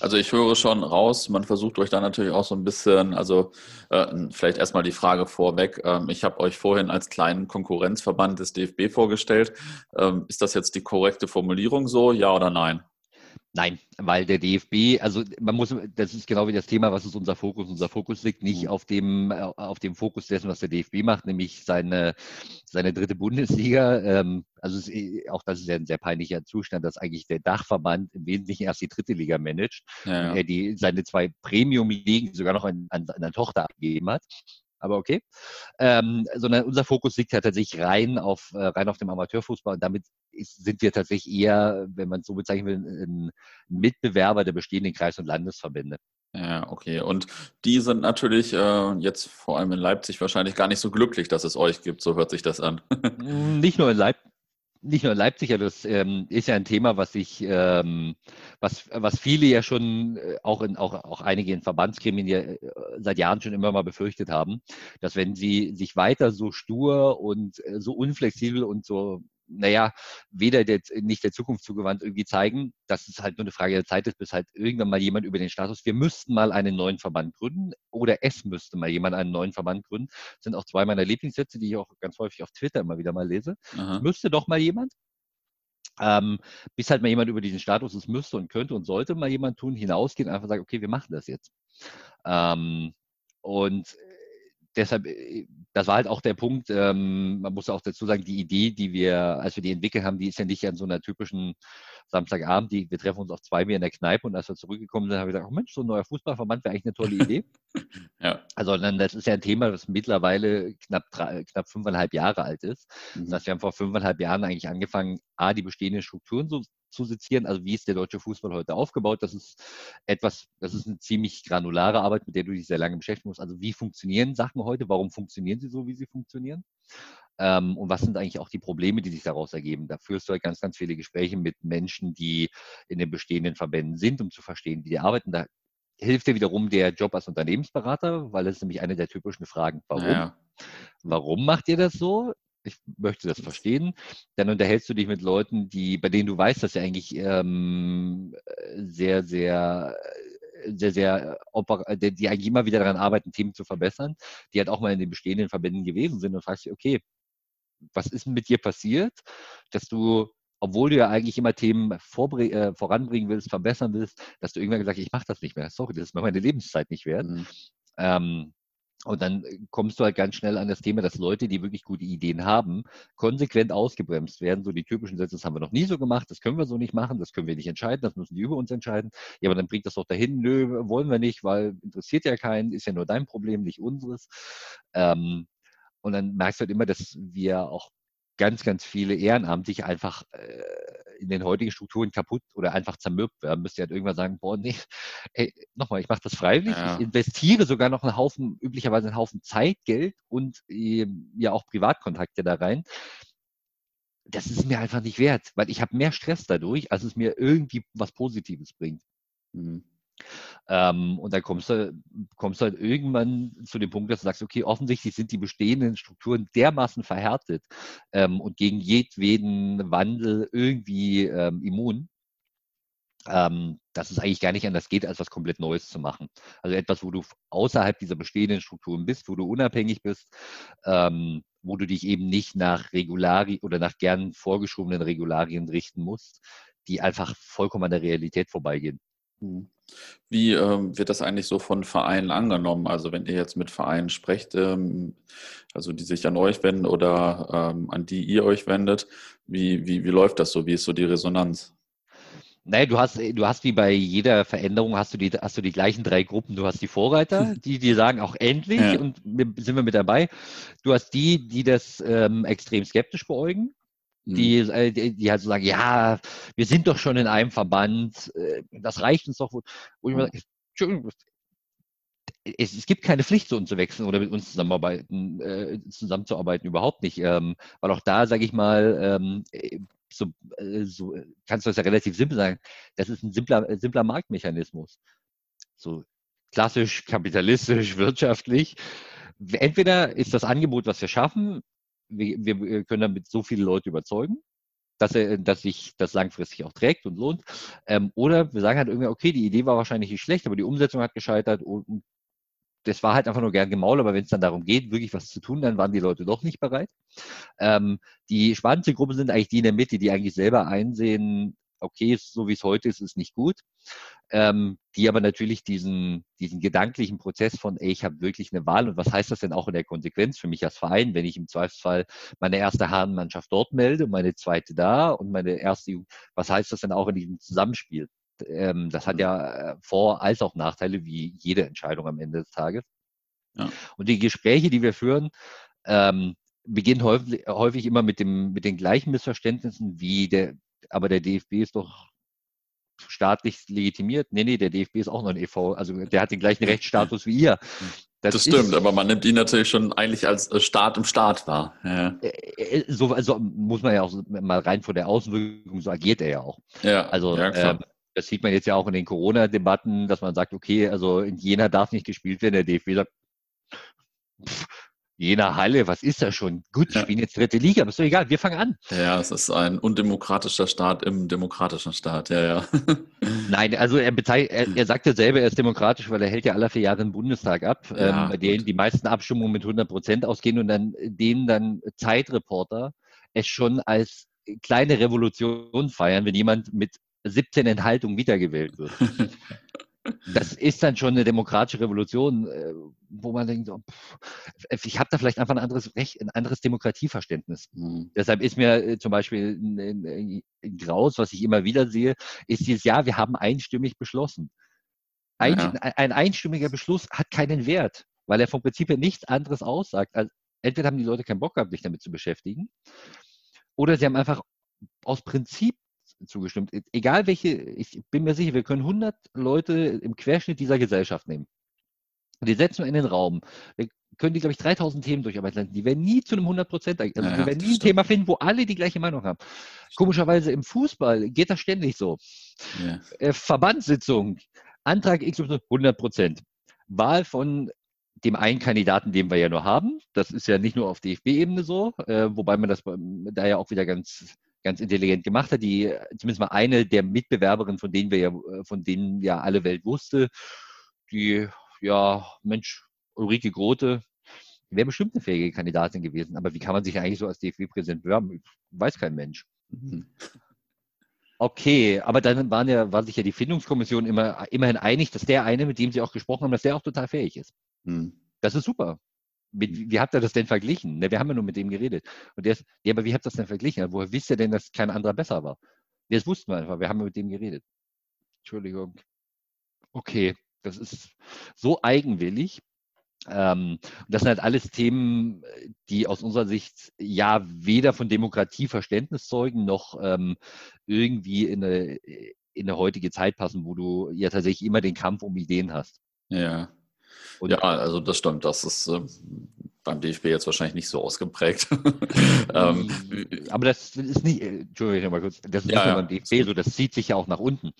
Also ich höre schon raus, man versucht euch da natürlich auch so ein bisschen, also äh, vielleicht erstmal die Frage vorweg. Ähm, ich habe euch vorhin als kleinen Konkurrenzverband des DFB vorgestellt. Ähm, ist das jetzt die korrekte Formulierung so, ja oder nein? Nein, weil der DFB, also man muss, das ist genau wie das Thema, was ist unser Fokus? Unser Fokus liegt nicht mhm. auf dem, äh, auf dem Fokus dessen, was der DFB macht, nämlich seine, seine dritte Bundesliga. Ähm, also ist, auch das ist ja ein sehr peinlicher Zustand, dass eigentlich der Dachverband im Wesentlichen erst die dritte Liga managt, ja, ja. die seine zwei Premium-Ligen sogar noch an, an seine Tochter abgegeben hat aber okay. Ähm, sondern unser Fokus liegt ja tatsächlich rein auf, äh, rein auf dem Amateurfußball und damit ist, sind wir tatsächlich eher, wenn man es so bezeichnen will, ein Mitbewerber der bestehenden Kreis- und Landesverbände. Ja, okay. Und die sind natürlich äh, jetzt vor allem in Leipzig wahrscheinlich gar nicht so glücklich, dass es euch gibt. So hört sich das an. Nicht nur in Leipzig. Nicht nur in Leipzig, ja, das ähm, ist ja ein Thema, was ich, ähm, was, was viele ja schon, äh, auch, in, auch, auch einige in Verbandsgremien ja äh, seit Jahren schon immer mal befürchtet haben, dass wenn sie sich weiter so stur und äh, so unflexibel und so naja, weder der, nicht der Zukunft zugewandt irgendwie zeigen, dass es halt nur eine Frage der Zeit ist, bis halt irgendwann mal jemand über den Status, wir müssten mal einen neuen Verband gründen oder es müsste mal jemand einen neuen Verband gründen. Das sind auch zwei meiner Lieblingssätze, die ich auch ganz häufig auf Twitter immer wieder mal lese. Aha. Müsste doch mal jemand. Ähm, bis halt mal jemand über diesen Status, es müsste und könnte und sollte mal jemand tun, hinausgehen, einfach sagen, okay, wir machen das jetzt. Ähm, und deshalb, äh, das war halt auch der Punkt, ähm, man muss auch dazu sagen, die Idee, die wir, als wir die entwickelt haben, die ist ja nicht an so einer typischen Samstagabend, die, wir treffen uns auf zwei Bier in der Kneipe und als wir zurückgekommen sind, haben wir gesagt, oh Mensch, so ein neuer Fußballverband wäre eigentlich eine tolle Idee. ja. Also dann, das ist ja ein Thema, das mittlerweile knapp, drei, knapp fünfeinhalb Jahre alt ist. Mhm. Das heißt, wir haben vor fünfeinhalb Jahren eigentlich angefangen, A, die bestehenden Strukturen so zu sezieren. Also wie ist der deutsche Fußball heute aufgebaut? Das ist etwas, das ist eine ziemlich granulare Arbeit, mit der du dich sehr lange beschäftigen musst. Also wie funktionieren Sachen heute? Warum funktionieren sie so, wie sie funktionieren? Ähm, und was sind eigentlich auch die Probleme, die sich daraus ergeben? Da führst du halt ganz, ganz viele Gespräche mit Menschen, die in den bestehenden Verbänden sind, um zu verstehen, wie die arbeiten. Da hilft dir wiederum der Job als Unternehmensberater, weil das ist nämlich eine der typischen Fragen. Warum? Ja. Warum macht ihr das so? Ich möchte das verstehen. Dann unterhältst du dich mit Leuten, die, bei denen du weißt, dass sie eigentlich ähm, sehr, sehr sehr, sehr, die eigentlich immer wieder daran arbeiten, Themen zu verbessern, die halt auch mal in den bestehenden Verbänden gewesen sind und fragst dich, okay, was ist mit dir passiert, dass du, obwohl du ja eigentlich immer Themen äh, voranbringen willst, verbessern willst, dass du irgendwann gesagt hast, ich mache das nicht mehr. Sorry, das ist mir meine Lebenszeit nicht wert. Mhm. Ähm, und dann äh, kommst du halt ganz schnell an das Thema, dass Leute, die wirklich gute Ideen haben, konsequent ausgebremst werden. So die typischen Sätze, das haben wir noch nie so gemacht, das können wir so nicht machen, das können wir nicht entscheiden, das müssen die über uns entscheiden. Ja, aber dann bringt das doch dahin, nö, wollen wir nicht, weil interessiert ja keinen, ist ja nur dein Problem, nicht unseres. Ähm, und dann merkst du halt immer, dass wir auch ganz, ganz viele ehrenamtlich einfach äh, in den heutigen Strukturen kaputt oder einfach zermürbt werden. Müsst ihr halt irgendwann sagen, boah, nee, ey, nochmal, ich mache das freiwillig, ja. ich investiere sogar noch einen Haufen, üblicherweise einen Haufen Zeit, Geld und äh, ja auch Privatkontakte da rein. Das ist mir einfach nicht wert, weil ich habe mehr Stress dadurch, als es mir irgendwie was Positives bringt. Mhm. Ähm, und dann kommst du, kommst du halt irgendwann zu dem Punkt, dass du sagst, okay, offensichtlich sind die bestehenden Strukturen dermaßen verhärtet ähm, und gegen jedweden Wandel irgendwie ähm, immun, ähm, dass es eigentlich gar nicht anders geht, als was komplett Neues zu machen. Also etwas, wo du außerhalb dieser bestehenden Strukturen bist, wo du unabhängig bist, ähm, wo du dich eben nicht nach Regularien oder nach gern vorgeschobenen Regularien richten musst, die einfach vollkommen an der Realität vorbeigehen. Mhm. Wie ähm, wird das eigentlich so von Vereinen angenommen? Also wenn ihr jetzt mit Vereinen sprecht, ähm, also die sich an euch wenden oder ähm, an die ihr euch wendet, wie, wie, wie läuft das so? Wie ist so die Resonanz? Naja, du hast, du hast wie bei jeder Veränderung hast du die, hast du die gleichen drei Gruppen. Du hast die Vorreiter, die, die sagen auch endlich ja. und sind wir mit dabei. Du hast die, die das ähm, extrem skeptisch beäugen. Die, mhm. äh, die, die halt so sagen, ja, wir sind doch schon in einem Verband, äh, das reicht uns doch. Wo ich mir sage, Entschuldigung, es, es, gibt keine Pflicht, zu uns zu wechseln oder mit uns zusammenarbeiten, äh, zusammenzuarbeiten, überhaupt nicht. Ähm, weil auch da, sage ich mal, ähm, äh, so, äh, so, kannst du das ja relativ simpel sagen, das ist ein simpler, simpler Marktmechanismus. So klassisch, kapitalistisch, wirtschaftlich. Entweder ist das Angebot, was wir schaffen, wir, wir können damit so viele Leute überzeugen, dass, er, dass sich das langfristig auch trägt und lohnt. Ähm, oder wir sagen halt irgendwie, okay, die Idee war wahrscheinlich nicht schlecht, aber die Umsetzung hat gescheitert und das war halt einfach nur gern gemaul, aber wenn es dann darum geht, wirklich was zu tun, dann waren die Leute doch nicht bereit. Ähm, die spannendste Gruppe sind eigentlich die in der Mitte, die eigentlich selber einsehen, okay, so wie es heute ist, ist nicht gut, ähm, die aber natürlich diesen, diesen gedanklichen Prozess von, ey, ich habe wirklich eine Wahl und was heißt das denn auch in der Konsequenz für mich als Verein, wenn ich im Zweifelsfall meine erste Herrenmannschaft dort melde, meine zweite da und meine erste, was heißt das denn auch in diesem Zusammenspiel? Ähm, das hat mhm. ja äh, Vor- als auch Nachteile, wie jede Entscheidung am Ende des Tages. Ja. Und die Gespräche, die wir führen, ähm, beginnen häufig, häufig immer mit, dem, mit den gleichen Missverständnissen wie der, aber der DFB ist doch staatlich legitimiert. Nee, nee, der DFB ist auch noch ein EV, also der hat den gleichen Rechtsstatus wie ihr. Das, das stimmt, ist, aber man nimmt ihn natürlich schon eigentlich als äh, Staat im Staat wahr. Ja. So also muss man ja auch mal rein von der Außenwirkung, so agiert er ja auch. Ja, also ja, ähm, das sieht man jetzt ja auch in den Corona-Debatten, dass man sagt, okay, also in Jena darf nicht gespielt werden, der DFB sagt, pff, Jena Halle, was ist das schon? Gut, ja. spielen jetzt dritte Liga, aber ist doch egal, wir fangen an. Ja, es ist ein undemokratischer Staat im demokratischen Staat, ja, ja. Nein, also er, er, er sagt ja selber, er ist demokratisch, weil er hält ja alle vier Jahre den Bundestag ab, ja, ähm, bei denen die meisten Abstimmungen mit 100 Prozent ausgehen und dann denen dann Zeitreporter es schon als kleine Revolution feiern, wenn jemand mit 17 Enthaltungen wiedergewählt wird. das ist dann schon eine demokratische Revolution, äh, wo man denkt, oh, pff, ich habe da vielleicht einfach ein anderes Recht, ein anderes Demokratieverständnis. Mhm. Deshalb ist mir äh, zum Beispiel ein, ein Graus, was ich immer wieder sehe, ist dieses Jahr, wir haben einstimmig beschlossen. Ein, ja. ein einstimmiger Beschluss hat keinen Wert, weil er vom Prinzip her nichts anderes aussagt. Also entweder haben die Leute keinen Bock gehabt, sich damit zu beschäftigen, oder sie haben einfach aus Prinzip zugestimmt. E, egal welche, ich bin mir sicher, wir können 100 Leute im Querschnitt dieser Gesellschaft nehmen. Und die setzen wir in den Raum. Wir können die, glaube ich, 3000 Themen durcharbeiten. Die werden nie zu einem 100 Prozent, also ja, wir werden nie ein stimmt. Thema finden, wo alle die gleiche Meinung haben. Komischerweise im Fußball geht das ständig so. Ja. Äh, Verbandssitzung, Antrag X 100 Prozent. Wahl von dem einen Kandidaten, den wir ja nur haben. Das ist ja nicht nur auf DFB-Ebene so, äh, wobei man das da ja auch wieder ganz ganz intelligent gemacht hat. Die zumindest mal eine der Mitbewerberinnen, von denen wir ja, von denen ja alle Welt wusste, die, ja, Mensch, Ulrike Grote, wäre bestimmt eine fähige Kandidatin gewesen. Aber wie kann man sich eigentlich so als DFB-Präsident bewerben? Weiß kein Mensch. Mhm. Okay, aber dann waren ja, war sich ja die Findungskommission immer, immerhin einig, dass der eine, mit dem sie auch gesprochen haben, dass der auch total fähig ist. Mhm. Das ist super. Mit, wie habt ihr das denn verglichen? Ne, wir haben ja nur mit dem geredet. Und der ist, ja, aber wie habt ihr das denn verglichen? Woher wisst ihr denn, dass kein anderer besser war? Das wussten wir einfach. Wir haben mit dem geredet. Entschuldigung. Okay, das ist so eigenwillig. Ähm, das sind halt alles Themen, die aus unserer Sicht ja weder von Demokratie Verständnis zeugen, noch ähm, irgendwie in eine, in eine heutige Zeit passen, wo du ja tatsächlich immer den Kampf um Ideen hast. Ja, und ja, also das stimmt. Das ist äh, beim DFB jetzt wahrscheinlich nicht so ausgeprägt. ähm, aber das ist nicht, äh, Entschuldigung mal kurz, das ist ja, nicht nur beim DFB so, das zieht sich ja auch nach unten.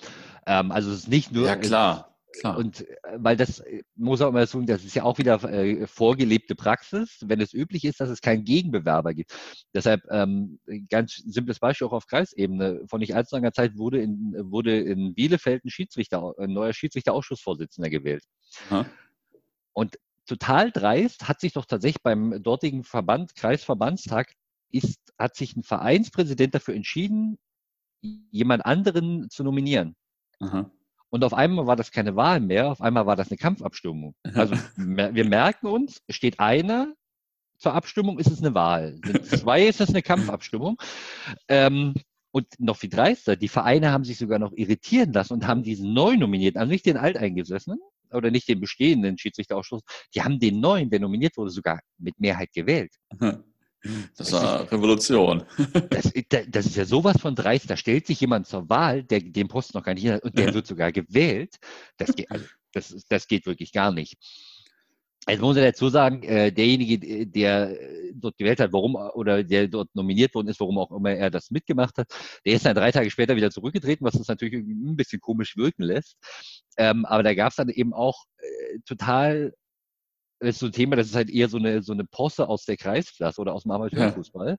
Ähm, also es ist nicht nur. Ja, klar. Klar. Und äh, weil das äh, muss auch immer sagen, das ist ja auch wieder äh, vorgelebte Praxis, wenn es üblich ist, dass es keinen Gegenbewerber gibt. Deshalb ähm, ganz simples Beispiel auch auf Kreisebene. Vor nicht allzu langer Zeit wurde in, wurde in Bielefeld ein Schiedsrichter, ein neuer Schiedsrichterausschussvorsitzender gewählt. Aha. Und total dreist hat sich doch tatsächlich beim dortigen Verband, Kreisverbandstag, ist, hat sich ein Vereinspräsident dafür entschieden, jemand anderen zu nominieren. Aha. Und auf einmal war das keine Wahl mehr, auf einmal war das eine Kampfabstimmung. Also wir merken uns, steht einer zur Abstimmung, ist es eine Wahl. Sind zwei, ist es eine Kampfabstimmung. Ähm, und noch viel dreister, die Vereine haben sich sogar noch irritieren lassen und haben diesen neu nominiert, also nicht den Alteingesessenen, oder nicht den bestehenden Schiedsrichterausschuss, die haben den neuen, der nominiert wurde, sogar mit Mehrheit gewählt. Das war Revolution. Das, das, ist ja sowas von dreist. Da stellt sich jemand zur Wahl, der den Posten noch gar nicht hat und der wird sogar gewählt. Das geht, also, das, das geht wirklich gar nicht. Jetzt muss ich dazu sagen, äh, derjenige, der dort gewählt hat, warum oder der dort nominiert worden ist, warum auch immer er das mitgemacht hat, der ist dann drei Tage später wieder zurückgetreten, was das natürlich ein bisschen komisch wirken lässt. Ähm, aber da gab es dann eben auch äh, total das ist so ein Thema, das ist halt eher so eine, so eine Posse aus der Kreisklasse oder aus dem Amateurfußball. Ja.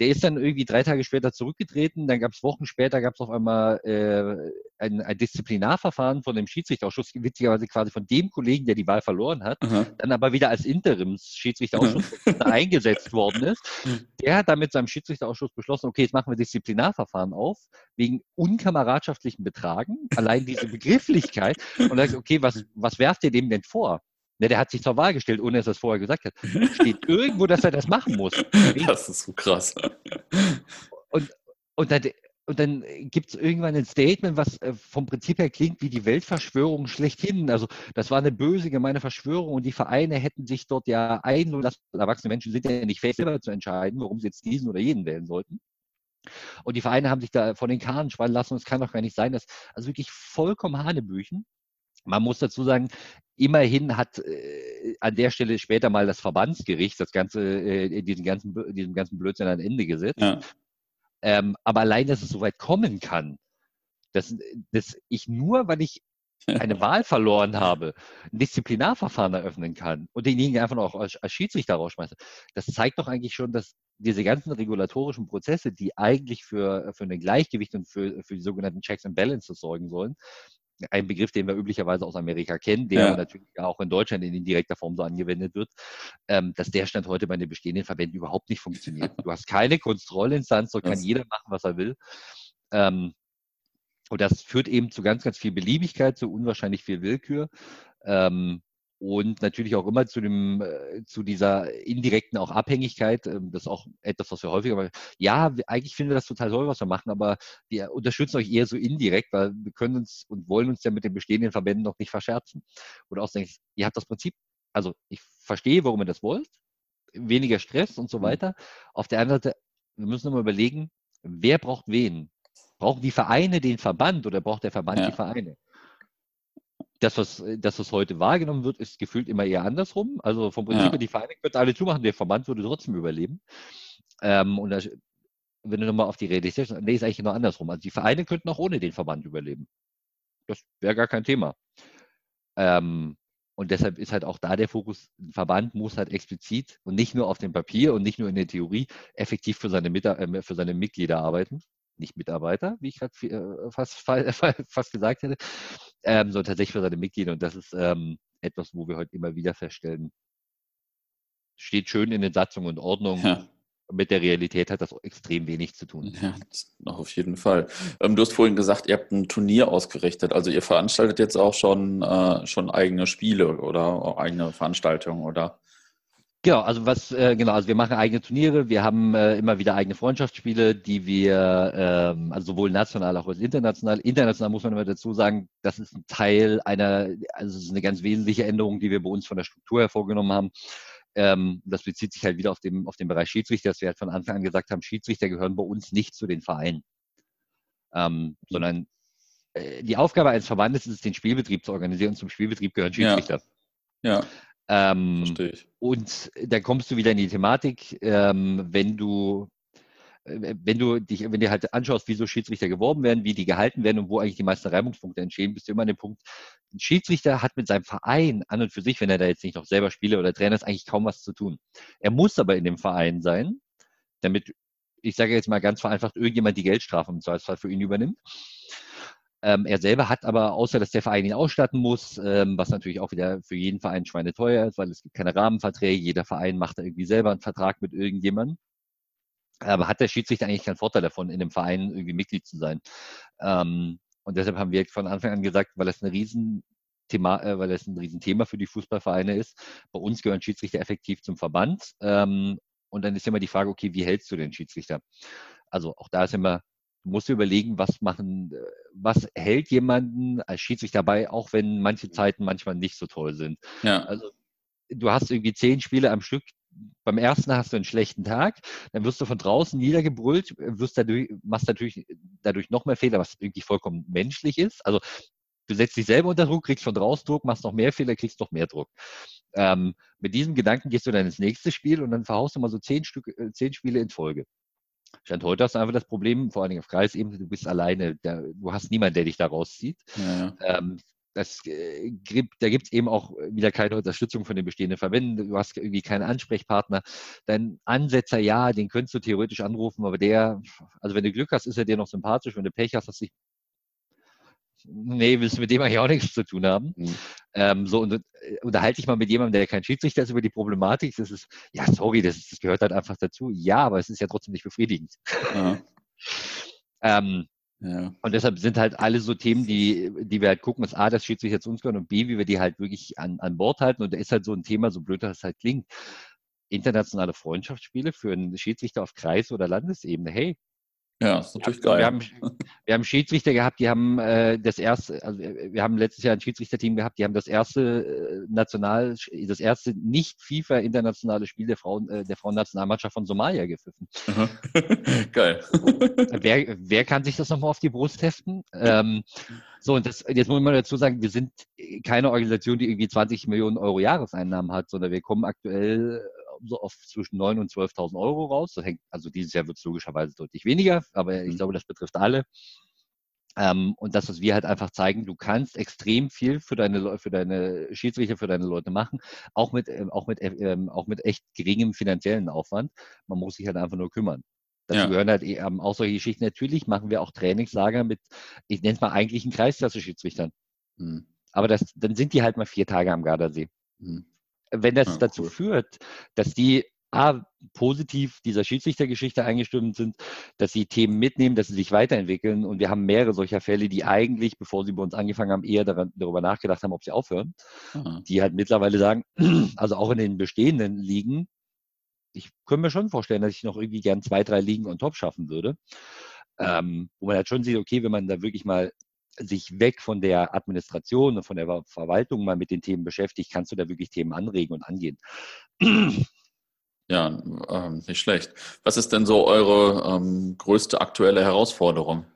Der ist dann irgendwie drei Tage später zurückgetreten, dann gab es Wochen später, gab es auf einmal äh, ein, ein Disziplinarverfahren von dem Schiedsrichterausschuss, witzigerweise quasi von dem Kollegen, der die Wahl verloren hat, Aha. dann aber wieder als Interims-Schiedsrichterausschuss eingesetzt worden ist. Der hat dann mit seinem Schiedsrichterausschuss beschlossen, okay, jetzt machen wir Disziplinarverfahren auf, wegen unkameradschaftlichen Betragen, allein diese Begrifflichkeit. Und dann sagt, okay, was, was werft ihr dem denn vor? Ne, der hat sich zur Wahl gestellt, ohne dass er es vorher gesagt hat. Steht irgendwo, dass er das machen muss. Das ist so krass. Und, und dann, und dann gibt es irgendwann ein Statement, was äh, vom Prinzip her klingt wie die Weltverschwörung schlechthin. Also das war eine böse, gemeine Verschwörung und die Vereine hätten sich dort ja einlassen. lassen. Erwachsene Menschen sind ja nicht fähig, selber zu entscheiden, warum sie jetzt diesen oder jenen wählen sollten. Und die Vereine haben sich da von den Kahnen spannen lassen und es kann doch gar nicht sein, dass, also wirklich vollkommen Hanebüchen. Man muss dazu sagen, immerhin hat äh, an der Stelle später mal das Verbandsgericht das ganze, äh, diesen ganzen, diesem ganzen Blödsinn ein Ende gesetzt. Ja. Ähm, aber allein, dass es so weit kommen kann, dass, dass ich nur, weil ich eine Wahl verloren habe, ein Disziplinarverfahren eröffnen kann und denjenigen einfach noch als, als Schiedsrichter rausschmeiße, das zeigt doch eigentlich schon, dass diese ganzen regulatorischen Prozesse, die eigentlich für, für ein Gleichgewicht und für, für die sogenannten Checks and Balances sorgen sollen, ein Begriff, den wir üblicherweise aus Amerika kennen, der ja. natürlich auch in Deutschland in indirekter Form so angewendet wird, ähm, dass der Stand heute bei den bestehenden Verbänden überhaupt nicht funktioniert. Du hast keine Kontrollinstanz, so kann jeder machen, was er will. Ähm, und das führt eben zu ganz, ganz viel Beliebigkeit, zu unwahrscheinlich viel Willkür. Ähm, und natürlich auch immer zu dem, äh, zu dieser indirekten auch Abhängigkeit. Ähm, das ist auch etwas, was wir häufiger machen. Ja, eigentlich finden wir das total toll, was wir machen, aber wir unterstützen euch eher so indirekt, weil wir können uns und wollen uns ja mit den bestehenden Verbänden noch nicht verscherzen. Oder auch denken, ihr habt das Prinzip, also ich verstehe, warum ihr das wollt, weniger Stress und so mhm. weiter. Auf der anderen Seite, wir müssen immer überlegen, wer braucht wen? Brauchen die Vereine den Verband oder braucht der Verband ja. die Vereine? Das was, das, was heute wahrgenommen wird, ist gefühlt immer eher andersrum. Also vom Prinzip ja. die Vereine könnten alle zumachen, der Verband würde trotzdem überleben. Ähm, und das, wenn du nochmal auf die Realität nee, ist eigentlich genau andersrum. Also die Vereine könnten auch ohne den Verband überleben. Das wäre gar kein Thema. Ähm, und deshalb ist halt auch da der Fokus, ein Verband muss halt explizit und nicht nur auf dem Papier und nicht nur in der Theorie effektiv für seine, Mit äh, für seine Mitglieder arbeiten nicht Mitarbeiter, wie ich gerade äh, fast, fast gesagt hätte, ähm, sondern tatsächlich für seine Mitglieder. Und das ist ähm, etwas, wo wir heute immer wieder feststellen, steht schön in den Satzungen und Ordnungen. Ja. Mit der Realität hat das extrem wenig zu tun. Ja, auf jeden Fall. Ähm, du hast vorhin gesagt, ihr habt ein Turnier ausgerichtet. Also ihr veranstaltet jetzt auch schon, äh, schon eigene Spiele oder eigene Veranstaltungen, oder? Genau, also was, äh, genau, also wir machen eigene Turniere, wir haben äh, immer wieder eigene Freundschaftsspiele, die wir, ähm, also sowohl national als auch international. International muss man immer dazu sagen, das ist ein Teil einer, also es ist eine ganz wesentliche Änderung, die wir bei uns von der Struktur her vorgenommen haben. Ähm, das bezieht sich halt wieder auf, dem, auf den Bereich Schiedsrichter, dass wir halt von Anfang an gesagt haben, Schiedsrichter gehören bei uns nicht zu den Vereinen, ähm, sondern äh, die Aufgabe eines Verbandes ist es, den Spielbetrieb zu organisieren und zum Spielbetrieb gehören Schiedsrichter. Ja. ja. Ähm, Verstehe ich. Und dann kommst du wieder in die Thematik, ähm, wenn du äh, wenn du dich, wenn du halt anschaust, wie so Schiedsrichter geworben werden, wie die gehalten werden und wo eigentlich die meisten Reibungspunkte entstehen, bist du immer an dem Punkt, ein Schiedsrichter hat mit seinem Verein an und für sich, wenn er da jetzt nicht noch selber Spieler oder Trainer ist, eigentlich kaum was zu tun. Er muss aber in dem Verein sein, damit, ich sage jetzt mal ganz vereinfacht, irgendjemand die Geldstrafe im Zweifelsfall für ihn übernimmt. Ähm, er selber hat aber, außer dass der Verein ihn ausstatten muss, ähm, was natürlich auch wieder für jeden Verein schweineteuer ist, weil es gibt keine Rahmenverträge, jeder Verein macht da irgendwie selber einen Vertrag mit irgendjemandem. Aber hat der Schiedsrichter eigentlich keinen Vorteil davon, in dem Verein irgendwie Mitglied zu sein. Ähm, und deshalb haben wir von Anfang an gesagt, weil das ein Riesenthema, äh, weil das ein Riesenthema für die Fußballvereine ist, bei uns gehören Schiedsrichter effektiv zum Verband. Ähm, und dann ist immer die Frage, okay, wie hältst du den Schiedsrichter? Also auch da ist immer musst dir überlegen, was machen, äh, was hält jemanden als Schiedsrichter dabei, auch wenn manche Zeiten manchmal nicht so toll sind. Ja. Also du hast irgendwie zehn Spiele am Stück. Beim ersten hast du einen schlechten Tag, dann wirst du von draußen niedergebrüllt, wirst dadurch, machst natürlich dadurch noch mehr Fehler, was irgendwie vollkommen menschlich ist. Also du setzt dich selber unter Druck, kriegst von draußen Druck, machst noch mehr Fehler, kriegst noch mehr Druck. Ähm, mit diesem Gedanken gehst du dann ins nächste Spiel und dann verhaust du mal so zehn, Stück, äh, zehn Spiele in Folge. Stand heute hast du einfach das Problem, vor allen Dingen auf Kreisebene, du bist alleine, da, du hast niemanden, der dich da rauszieht. Ja. Ähm, das, äh, da gibt es eben auch wieder keine Unterstützung von den bestehenden Verbänden. Du hast irgendwie keinen Ansprechpartner. Dein Ansetzer, ja, den könntest du theoretisch anrufen, aber der, also wenn du Glück hast, ist er dir noch sympathisch. Wenn du Pech hast, hast du dich nee, willst du mit dem eigentlich auch nichts zu tun haben. Mhm. Ähm, so, und, unterhalte ich mal mit jemandem, der kein Schiedsrichter ist, über die Problematik. Das ist, ja, sorry, das, das gehört halt einfach dazu. Ja, aber es ist ja trotzdem nicht befriedigend. Ja. ähm, ja. Und deshalb sind halt alle so Themen, die, die wir halt gucken, dass A, das Schiedsrichter zu uns gehört und B, wie wir die halt wirklich an, an Bord halten. Und da ist halt so ein Thema, so blöd das halt klingt, internationale Freundschaftsspiele für einen Schiedsrichter auf Kreis- oder Landesebene. Hey, Ja, ist natürlich geil. Wir haben, wir haben Schiedsrichter gehabt, die haben äh, das erste, also wir haben letztes Jahr ein Schiedsrichterteam gehabt, die haben das erste äh, national, das erste nicht FIFA internationale Spiel der Frauen, äh, der Frauennationalmannschaft von Somalia gepfiffen. geil. wer, wer kann sich das nochmal auf die Brust heften? Ähm, so, und das, jetzt muss man dazu sagen, wir sind keine Organisation, die irgendwie 20 Millionen Euro Jahreseinnahmen hat, sondern wir kommen aktuell so auf zwischen 9.000 und 12.000 Euro raus. Das hängt, also dieses Jahr wird es logischerweise deutlich weniger, aber ich mhm. glaube, das betrifft alle. Ähm, und das, was wir halt einfach zeigen, du kannst extrem viel für deine, für deine Schiedsrichter, für deine Leute machen, auch mit, ähm, auch mit, ähm, auch mit echt geringem finanziellen Aufwand. Man muss sich halt einfach nur kümmern. Dazu ja. gehören halt ähm, auch solche Geschichten. Natürlich machen wir auch Trainingslager mit, ich nenne es mal eigentlichen Kreisklasse-Schiedsrichtern. Mhm. Aber das, dann sind die halt mal vier Tage am Gardasee. Mhm. Wenn das ja, dazu cool. führt, dass die A, positiv dieser Schiedsrichtergeschichte eingestimmt sind, dass sie Themen mitnehmen, dass sie sich weiterentwickeln. Und wir haben mehrere solcher Fälle, die eigentlich, bevor sie bei uns angefangen haben, eher daran, darüber nachgedacht haben, ob sie aufhören. Aha. Die halt mittlerweile sagen, also auch in den bestehenden Ligen, ich könnte mir schon vorstellen, dass ich noch irgendwie gern zwei, drei Ligen on top schaffen würde. Ähm, wo man halt schon sieht, okay, wenn man da wirklich mal sich weg von der Administration und von der Verwaltung mal mit den Themen beschäftigt, kannst du da wirklich Themen anregen und angehen. Ja, ähm, nicht schlecht. Was ist denn so eure ähm, größte aktuelle Herausforderung?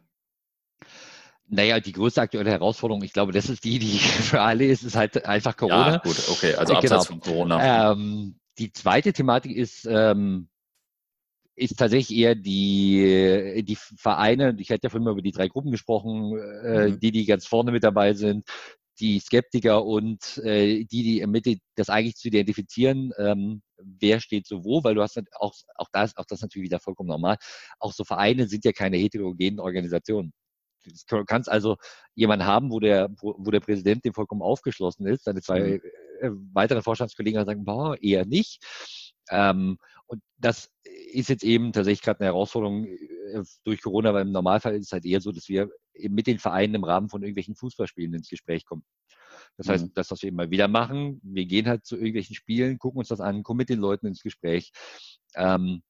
Naja, die größte aktuelle Herausforderung, ich glaube, das ist die, die für alle ist, ist halt einfach Corona. Ja, gut, okay, also abseits genau. von Corona. Ähm, die zweite Thematik ist, ähm, ist tatsächlich eher die, die Vereine, ich hatte ja vorhin mal über die drei Gruppen gesprochen, äh, mhm. die, die ganz vorne mit dabei sind, die Skeptiker und äh, die, die ermittelt, das eigentlich zu identifizieren, ähm, wer steht so wo, weil du hast auch, auch das, auch das natürlich wieder vollkommen normal. Auch so Vereine sind ja keine heterogenen Organisationen. Du kannst also jemanden haben, wo der, wo, der Präsident dem vollkommen aufgeschlossen ist, deine zwei mhm. äh, weiteren Vorstandskollegen sagen, boah, eher nicht. Ähm, und das ist jetzt eben tatsächlich gerade eine Herausforderung äh, durch Corona, weil im Normalfall ist es halt eher so, dass wir mit den Vereinen im Rahmen von irgendwelchen Fußballspielen ins Gespräch kommen. Das heißt, mhm. das, was wir immer wieder machen, wir gehen halt zu irgendwelchen Spielen, gucken uns das an, kommen mit den Leuten ins Gespräch. Ähm,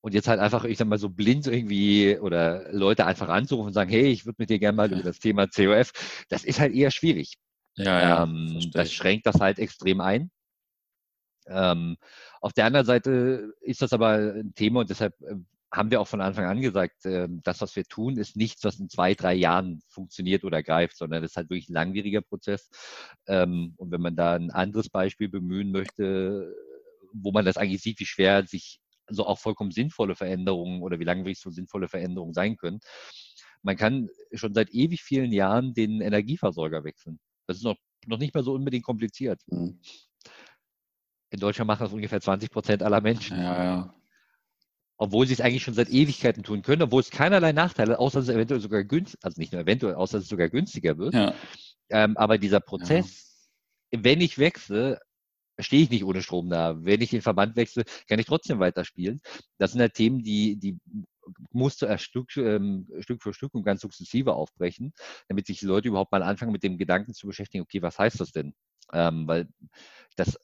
und jetzt halt einfach, ich sag mal, so blind irgendwie oder Leute einfach anzurufen und sagen, hey, ich würde mit dir gerne mal über das Thema COF, das ist halt eher schwierig. Ja, ja. Ähm, das schränkt das halt extrem ein. Ähm, auf der anderen Seite ist das aber ein Thema und deshalb äh, haben wir auch von Anfang an gesagt, äh, das, was wir tun, ist nichts, was in zwei, drei Jahren funktioniert oder greift, sondern das ist halt wirklich ein langwieriger Prozess. Ähm, und wenn man da ein anderes Beispiel bemühen möchte, wo man das eigentlich sieht, wie schwer sich so auch vollkommen sinnvolle Veränderungen oder wie langwierig so sinnvolle Veränderungen sein können. Man kann schon seit ewig vielen Jahren den Energieversorger wechseln. Das ist noch, noch nicht mal so unbedingt kompliziert. Mhm. In Deutschland machen das ungefähr 20 Prozent aller Menschen. Ja, ja. Obwohl sie es eigentlich schon seit Ewigkeiten tun können, obwohl es keinerlei Nachteile, hat, außer dass es eventuell sogar günstiger, also nicht nur eventuell, außer dass es sogar günstiger wird. Ja. Ähm, aber dieser Prozess, wenn ich wechsle, stehe ich nicht ohne Strom da. Wenn ich den Verband wechsle, kann ich trotzdem weiterspielen. Das sind halt Themen, die, die musst du erst Stück, ähm, Stück für Stück und ganz sukzessive aufbrechen, damit sich die Leute überhaupt mal anfangen, mit dem Gedanken zu beschäftigen, okay, was heißt das denn? Ähm, weil das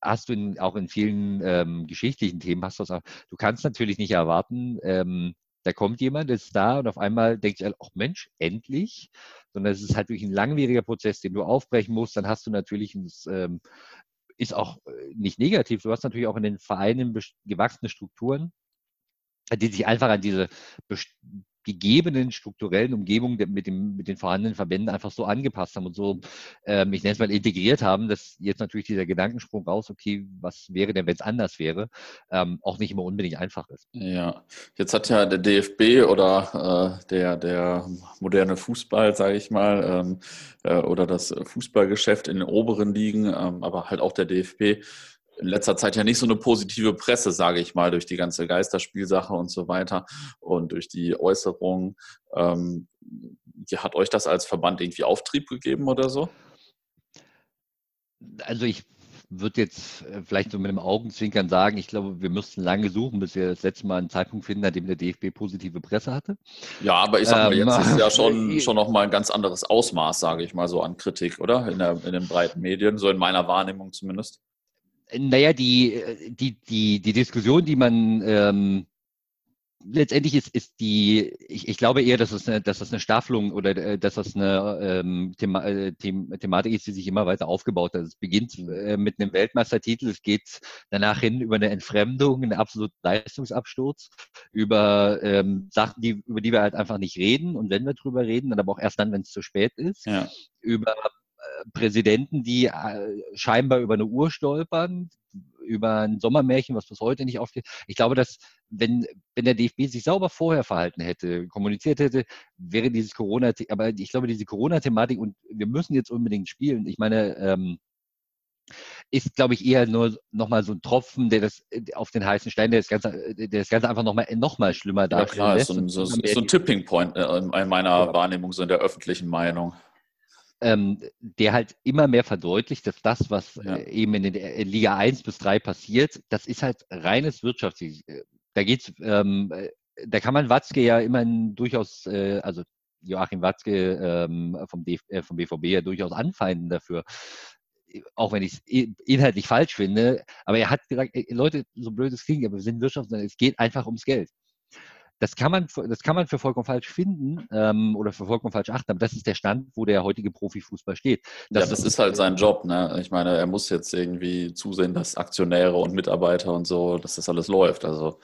hast du in, auch in vielen ähm, geschichtlichen Themen, hast du das auch, du kannst natürlich nicht erwarten, ähm, da kommt jemand, ist da und auf einmal denkt sich, ach Mensch, endlich, sondern es ist halt wirklich ein langwieriger Prozess, den du aufbrechen musst, dann hast du natürlich, ein, ähm, ist auch äh, nicht negativ, du hast natürlich auch in den Vereinen gewachsene Strukturen, die sich einfach an diese gegebenen strukturellen Umgebung mit, dem, mit den vorhandenen Verbänden einfach so angepasst haben und so, ähm, ich nenne es mal integriert haben, dass jetzt natürlich dieser Gedankensprung raus, okay, was wäre denn, wenn es anders wäre, ähm, auch nicht immer unbedingt einfach ist. Ja, jetzt hat ja der DFB oder äh, der, der moderne Fußball, sage ich mal, ähm, äh, oder das Fußballgeschäft in den oberen Ligen, ähm, aber halt auch der DFB in letzter Zeit ja nicht so eine positive Presse, sage ich mal, durch die ganze Geisterspielsache und so weiter und durch die Äußerungen. Ähm, hat euch das als Verband irgendwie Auftrieb gegeben oder so? Also ich würde jetzt äh, vielleicht so mit einem Augenzwinkern sagen, ich glaube, wir müssten lange suchen, bis wir das letzte Mal einen Zeitpunkt finden, an dem der DFB positive Presse hatte. Ja, aber ich sag mal, ähm, jetzt ist ja schon, schon noch mal ein ganz anderes Ausmaß, sage ich mal so, an Kritik, oder? In, der, in den breiten Medien, so in meiner Wahrnehmung zumindest. Naja, die, die, die, die Diskussion, die man, ähm, letztendlich ist, ist die, ich, ich glaube eher, dass das, eine, dass das eine Staffelung oder äh, dass das eine ähm, Thema, äh, Thematik ist, die sich immer weiter aufgebaut hat. Es beginnt äh, mit einem Weltmeistertitel, es geht danach hin über eine Entfremdung, einen absoluten Leistungsabsturz, über ähm, Sachen, die, über die wir halt einfach nicht reden und wenn wir drüber reden, dann aber auch erst dann, wenn es zu spät ist, ja. über Präsidenten, die äh, scheinbar über eine Uhr stolpern, über ein Sommermärchen, was bis heute nicht aufgeht. Ich glaube, dass wenn, wenn der DFB sich sauber vorher verhalten hätte, kommuniziert hätte, wäre dieses Corona, aber ich glaube, diese Corona-Thematik und wir müssen jetzt unbedingt spielen. Ich meine, ähm, ist, glaube ich, eher nur nochmal so ein Tropfen, der das auf den heißen Stein, der das Ganze, der das Ganze einfach nochmal noch mal schlimmer darstellt. Ja, klar, ist so ein, so, so ein Tipping Point äh, in meiner ja. Wahrnehmung, so in der öffentlichen Meinung ähm, der halt immer mehr verdeutlicht, dass das, was ja. äh, eben in, den, in Liga 1 bis 3 passiert, das ist halt reines Wirtschafts. Da geht's, ähm, äh, da kann man Watzke ja immer durchaus, äh, also Joachim Watzke ähm, vom, DF äh, vom BVB ja durchaus anfeinden dafür auch wenn ich es inhaltlich falsch finde, aber er hat gesagt, Leute, so blöd es klingt, aber wir sind Wirtschaft, es geht einfach ums Geld. Das kann man, das kann man für vollkommen falsch finden ähm, oder für vollkommen falsch achten, aber das ist der Stand, wo der heutige Profifußball steht. Das ja, das ist halt sein Job. Ne? Ich meine, er muss jetzt irgendwie zusehen, dass Aktionäre und Mitarbeiter und so, dass das alles läuft. Also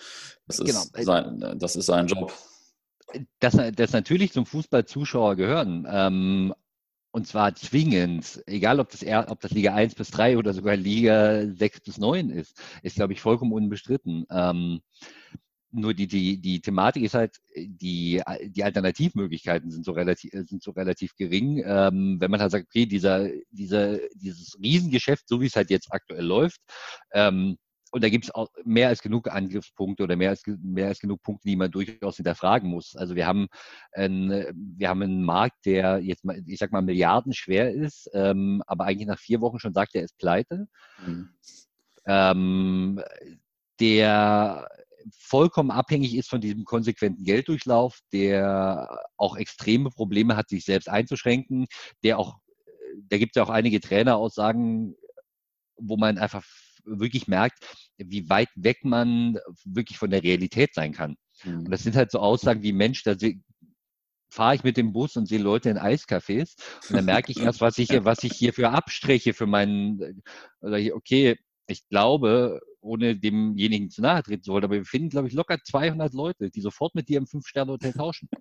das ist, genau. sein, das ist sein Job. Dass, dass natürlich zum Fußballzuschauer gehören, ähm, und zwar zwingend, egal ob das, ob das Liga 1 bis 3 oder sogar Liga 6 bis 9 ist, ist, glaube ich, vollkommen unbestritten. Ähm, nur die, die, die Thematik ist halt, die, die Alternativmöglichkeiten sind so relativ, sind so relativ gering. Ähm, wenn man halt sagt, okay, dieser, dieser, dieses Riesengeschäft, so wie es halt jetzt aktuell läuft, ähm, und da gibt es auch mehr als genug Angriffspunkte oder mehr als, mehr als genug Punkte, die man durchaus hinterfragen muss. Also wir haben, ein, wir haben einen Markt, der jetzt mal, ich sag mal, milliardenschwer ist, ähm, aber eigentlich nach vier Wochen schon sagt, er ist pleite. Mhm. Ähm, der vollkommen abhängig ist von diesem konsequenten Gelddurchlauf, der auch extreme Probleme hat, sich selbst einzuschränken, der auch, da gibt es ja auch einige Traineraussagen, wo man einfach wirklich merkt, wie weit weg man wirklich von der Realität sein kann. Mhm. Und das sind halt so Aussagen wie Mensch, da fahre ich mit dem Bus und sehe Leute in Eiscafés und dann merke ich erst, was ich, was ich hier für Abstriche für meinen, okay, ich glaube, ohne demjenigen zu nahe treten zu wollen, aber wir finden, glaube ich, locker 200 Leute, die sofort mit dir im Fünf-Sterne-Hotel tauschen.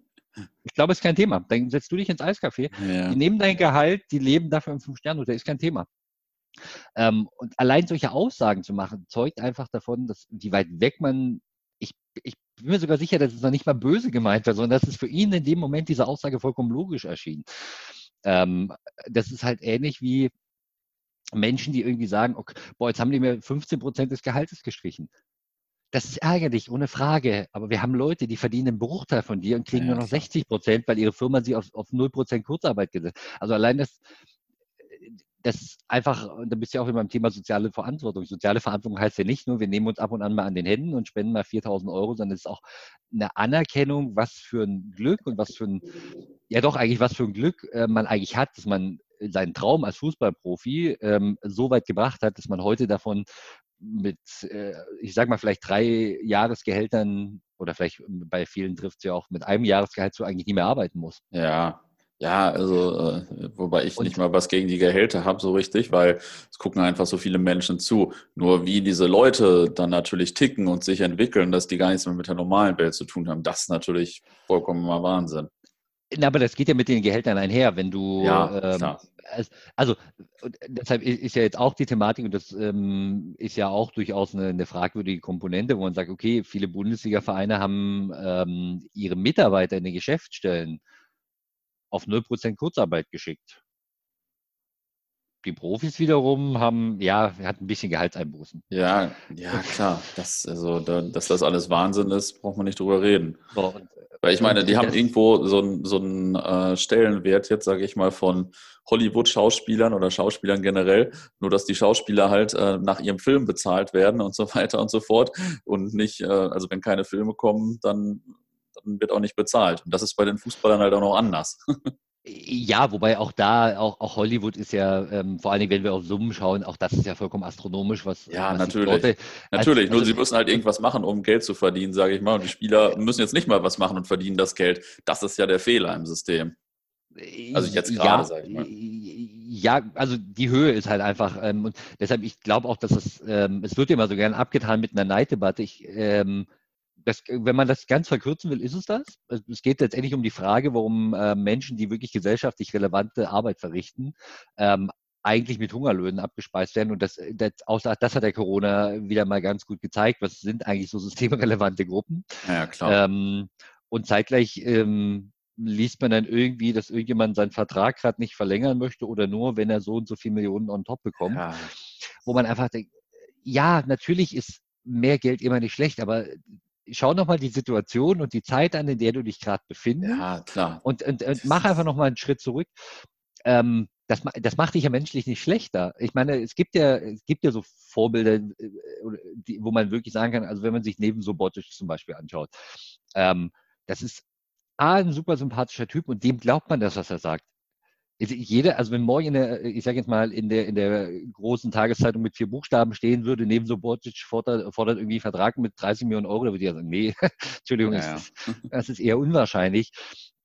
Ich glaube, es ist kein Thema. Dann setzt du dich ins Eiscafé, ja. die nehmen dein Gehalt, die leben dafür im Fünf-Sterne-Hotel, ist kein Thema. Ähm, und allein solche Aussagen zu machen, zeugt einfach davon, dass wie weit weg man, ich, ich bin mir sogar sicher, dass es noch nicht mal böse gemeint war, sondern dass es für ihn in dem Moment diese Aussage vollkommen logisch erschien. Ähm, das ist halt ähnlich wie, Menschen, die irgendwie sagen, okay, boah, jetzt haben die mir 15 Prozent des Gehaltes gestrichen. Das ist ärgerlich, ohne Frage. Aber wir haben Leute, die verdienen einen Bruchteil von dir und kriegen ja, nur noch klar. 60 Prozent, weil ihre Firma sie auf, auf 0 Prozent Kurzarbeit gesetzt. Also allein das, das einfach, da bist du ja auch immer beim Thema soziale Verantwortung. Soziale Verantwortung heißt ja nicht nur, wir nehmen uns ab und an mal an den Händen und spenden mal 4000 Euro, sondern es ist auch eine Anerkennung, was für ein Glück und was für ein, ja doch eigentlich was für ein Glück äh, man eigentlich hat, dass man seinen Traum als Fußballprofi ähm, so weit gebracht hat, dass man heute davon mit, äh, ich sag mal, vielleicht drei Jahresgehältern oder vielleicht bei vielen trifft es ja auch mit einem Jahresgehalt so eigentlich nie mehr arbeiten muss. Ja, ja, also äh, wobei ich und, nicht mal was gegen die Gehälter habe so richtig, weil es gucken einfach so viele Menschen zu. Nur wie diese Leute dann natürlich ticken und sich entwickeln, dass die gar nichts mehr mit der normalen Welt zu tun haben, das ist natürlich vollkommen mal Wahnsinn. Na, aber das geht ja mit den Gehältern einher, wenn du ja, ähm, also deshalb ist ja jetzt auch die Thematik und das ähm, ist ja auch durchaus eine, eine, fragwürdige Komponente, wo man sagt, okay, viele Bundesliga-Vereine haben ähm, ihre Mitarbeiter in den Geschäftsstellen auf 0% Kurzarbeit geschickt. Die Profis wiederum haben, ja, hatten ein bisschen Gehaltseinbußen. Ja, ja, klar. Das, also, da, dass das alles Wahnsinn ist, braucht man nicht drüber reden. So, und, Weil ich meine, die haben irgendwo so, einen so einen äh, Stellenwert jetzt, sage ich mal, von Hollywood-Schauspielern oder Schauspielern generell, nur dass die Schauspieler halt äh, nach ihrem Film bezahlt werden und so weiter und so fort. Und nicht, äh, also wenn keine Filme kommen, dann, dann wird auch nicht bezahlt. Und das ist bei den Fußballern halt auch noch anders. Ja, wobei auch da, auch, auch Hollywood ist ja, ähm, vor allen Dingen, wenn wir auf Summen schauen, auch das ist ja vollkommen astronomisch, was. Ja, was natürlich. Leute, natürlich, also, nur sie müssen halt irgendwas machen, um Geld zu verdienen, sage ich mal. Und die Spieler müssen jetzt nicht mal was machen und verdienen das Geld. Das ist ja der Fehler im System. Also jetzt gerade, ja, sage ich mal. Ja, also die Höhe ist halt einfach, ähm, und deshalb, ich glaube auch, dass es, ähm, es wird immer so gern abgetan mit einer Neiddebatte. Ich, ähm, das, wenn man das ganz verkürzen will, ist es das. Es geht letztendlich um die Frage, warum äh, Menschen, die wirklich gesellschaftlich relevante Arbeit verrichten, ähm, eigentlich mit Hungerlöhnen abgespeist werden. Und das, das, außer, das hat der Corona wieder mal ganz gut gezeigt. Was sind eigentlich so systemrelevante Gruppen? Ja, klar. Ähm, und zeitgleich ähm, liest man dann irgendwie, dass irgendjemand seinen Vertrag gerade nicht verlängern möchte oder nur, wenn er so und so viele Millionen on top bekommt. Ja. Wo man einfach denkt, ja, natürlich ist mehr Geld immer nicht schlecht, aber schau nochmal die Situation und die Zeit an, in der du dich gerade befindest. Ja, klar. Und, und, und mach einfach nochmal einen Schritt zurück. Ähm, das, das macht dich ja menschlich nicht schlechter. Ich meine, es gibt ja, es gibt ja so Vorbilder, äh, die, wo man wirklich sagen kann, also wenn man sich neben Sobotic zum Beispiel anschaut, ähm, das ist A, ein super sympathischer Typ und dem glaubt man das, was er sagt. Jeder, also wenn morgen in der, ich sage jetzt mal, in der, in der großen Tageszeitung mit vier Buchstaben stehen würde, neben Sobotic fordert, fordert irgendwie einen Vertrag mit 30 Millionen Euro, da würde ich ja sagen, nee, Entschuldigung, ja, ja. Das, das, ist eher unwahrscheinlich.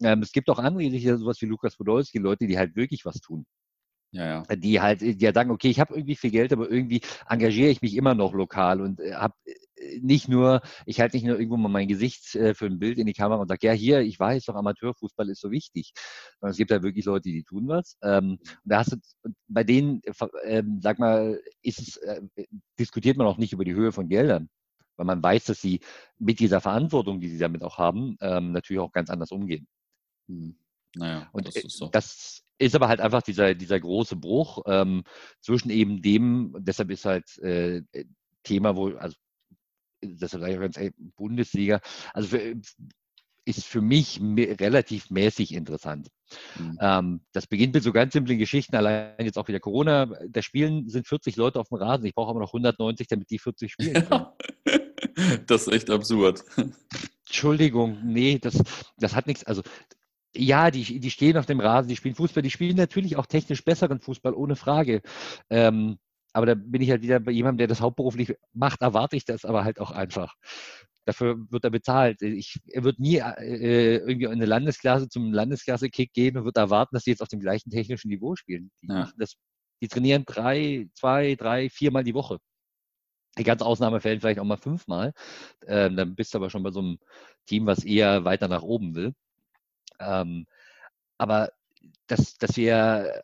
Ähm, es gibt auch andere, sowas wie Lukas Podolski, Leute, die halt wirklich was tun. Ja, ja. Die halt, die halt sagen, okay, ich habe irgendwie viel Geld, aber irgendwie engagiere ich mich immer noch lokal und äh, habe nicht nur, ich halte nicht nur irgendwo mal mein Gesicht äh, für ein Bild in die Kamera und sage, ja, hier, ich weiß doch, Amateurfußball ist so wichtig. Sondern es gibt da wirklich Leute, die tun was. Ähm, und da hast du, bei denen, ähm, sag mal, ist es, äh, diskutiert man auch nicht über die Höhe von Geldern. Weil man weiß, dass sie mit dieser Verantwortung, die sie damit auch haben, ähm, natürlich auch ganz anders umgehen. Hm. Naja, und das ist so. Das ist aber halt einfach dieser, dieser große Bruch ähm, zwischen eben dem, deshalb ist halt äh, Thema, wo, also deshalb sage ich ganz ey, Bundesliga, also für, ist für mich relativ mäßig interessant. Mhm. Ähm, das beginnt mit so ganz simplen Geschichten, allein jetzt auch wieder Corona. Da spielen sind 40 Leute auf dem Rasen. Ich brauche aber noch 190, damit die 40 spielen können. das ist echt absurd. Entschuldigung, nee, das, das hat nichts, also ja, die, die stehen auf dem Rasen, die spielen Fußball, die spielen natürlich auch technisch besseren Fußball, ohne Frage. Ähm, aber da bin ich halt wieder bei jemandem, der das hauptberuflich macht, erwarte ich das aber halt auch einfach. Dafür wird er bezahlt. Ich, er wird nie äh, irgendwie in eine Landesklasse zum Landesklasse-Kick gehen und wird erwarten, dass sie jetzt auf dem gleichen technischen Niveau spielen. Die, ja. das, die trainieren drei, zwei, drei, viermal die Woche. In ganz Ausnahmefällen vielleicht auch mal fünfmal. Ähm, dann bist du aber schon bei so einem Team, was eher weiter nach oben will. Ähm, aber dass, dass wir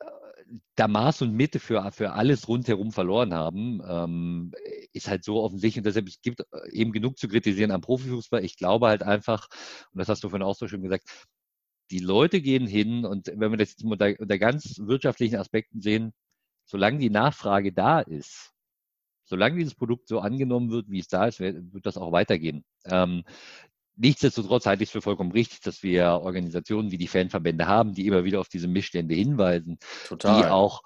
da Maß und Mitte für, für alles rundherum verloren haben, ähm, ist halt so offensichtlich. Und deshalb es gibt äh, eben genug zu kritisieren am Profifußball. Ich glaube halt einfach, und das hast du vorhin auch so schön gesagt, die Leute gehen hin und wenn wir das jetzt unter, unter ganz wirtschaftlichen Aspekten sehen, solange die Nachfrage da ist, solange dieses Produkt so angenommen wird, wie es da ist, wird das auch weitergehen. Ähm, Nichtsdestotrotz halte ich es für vollkommen richtig, dass wir Organisationen wie die Fanverbände haben, die immer wieder auf diese Missstände hinweisen, Total. die auch,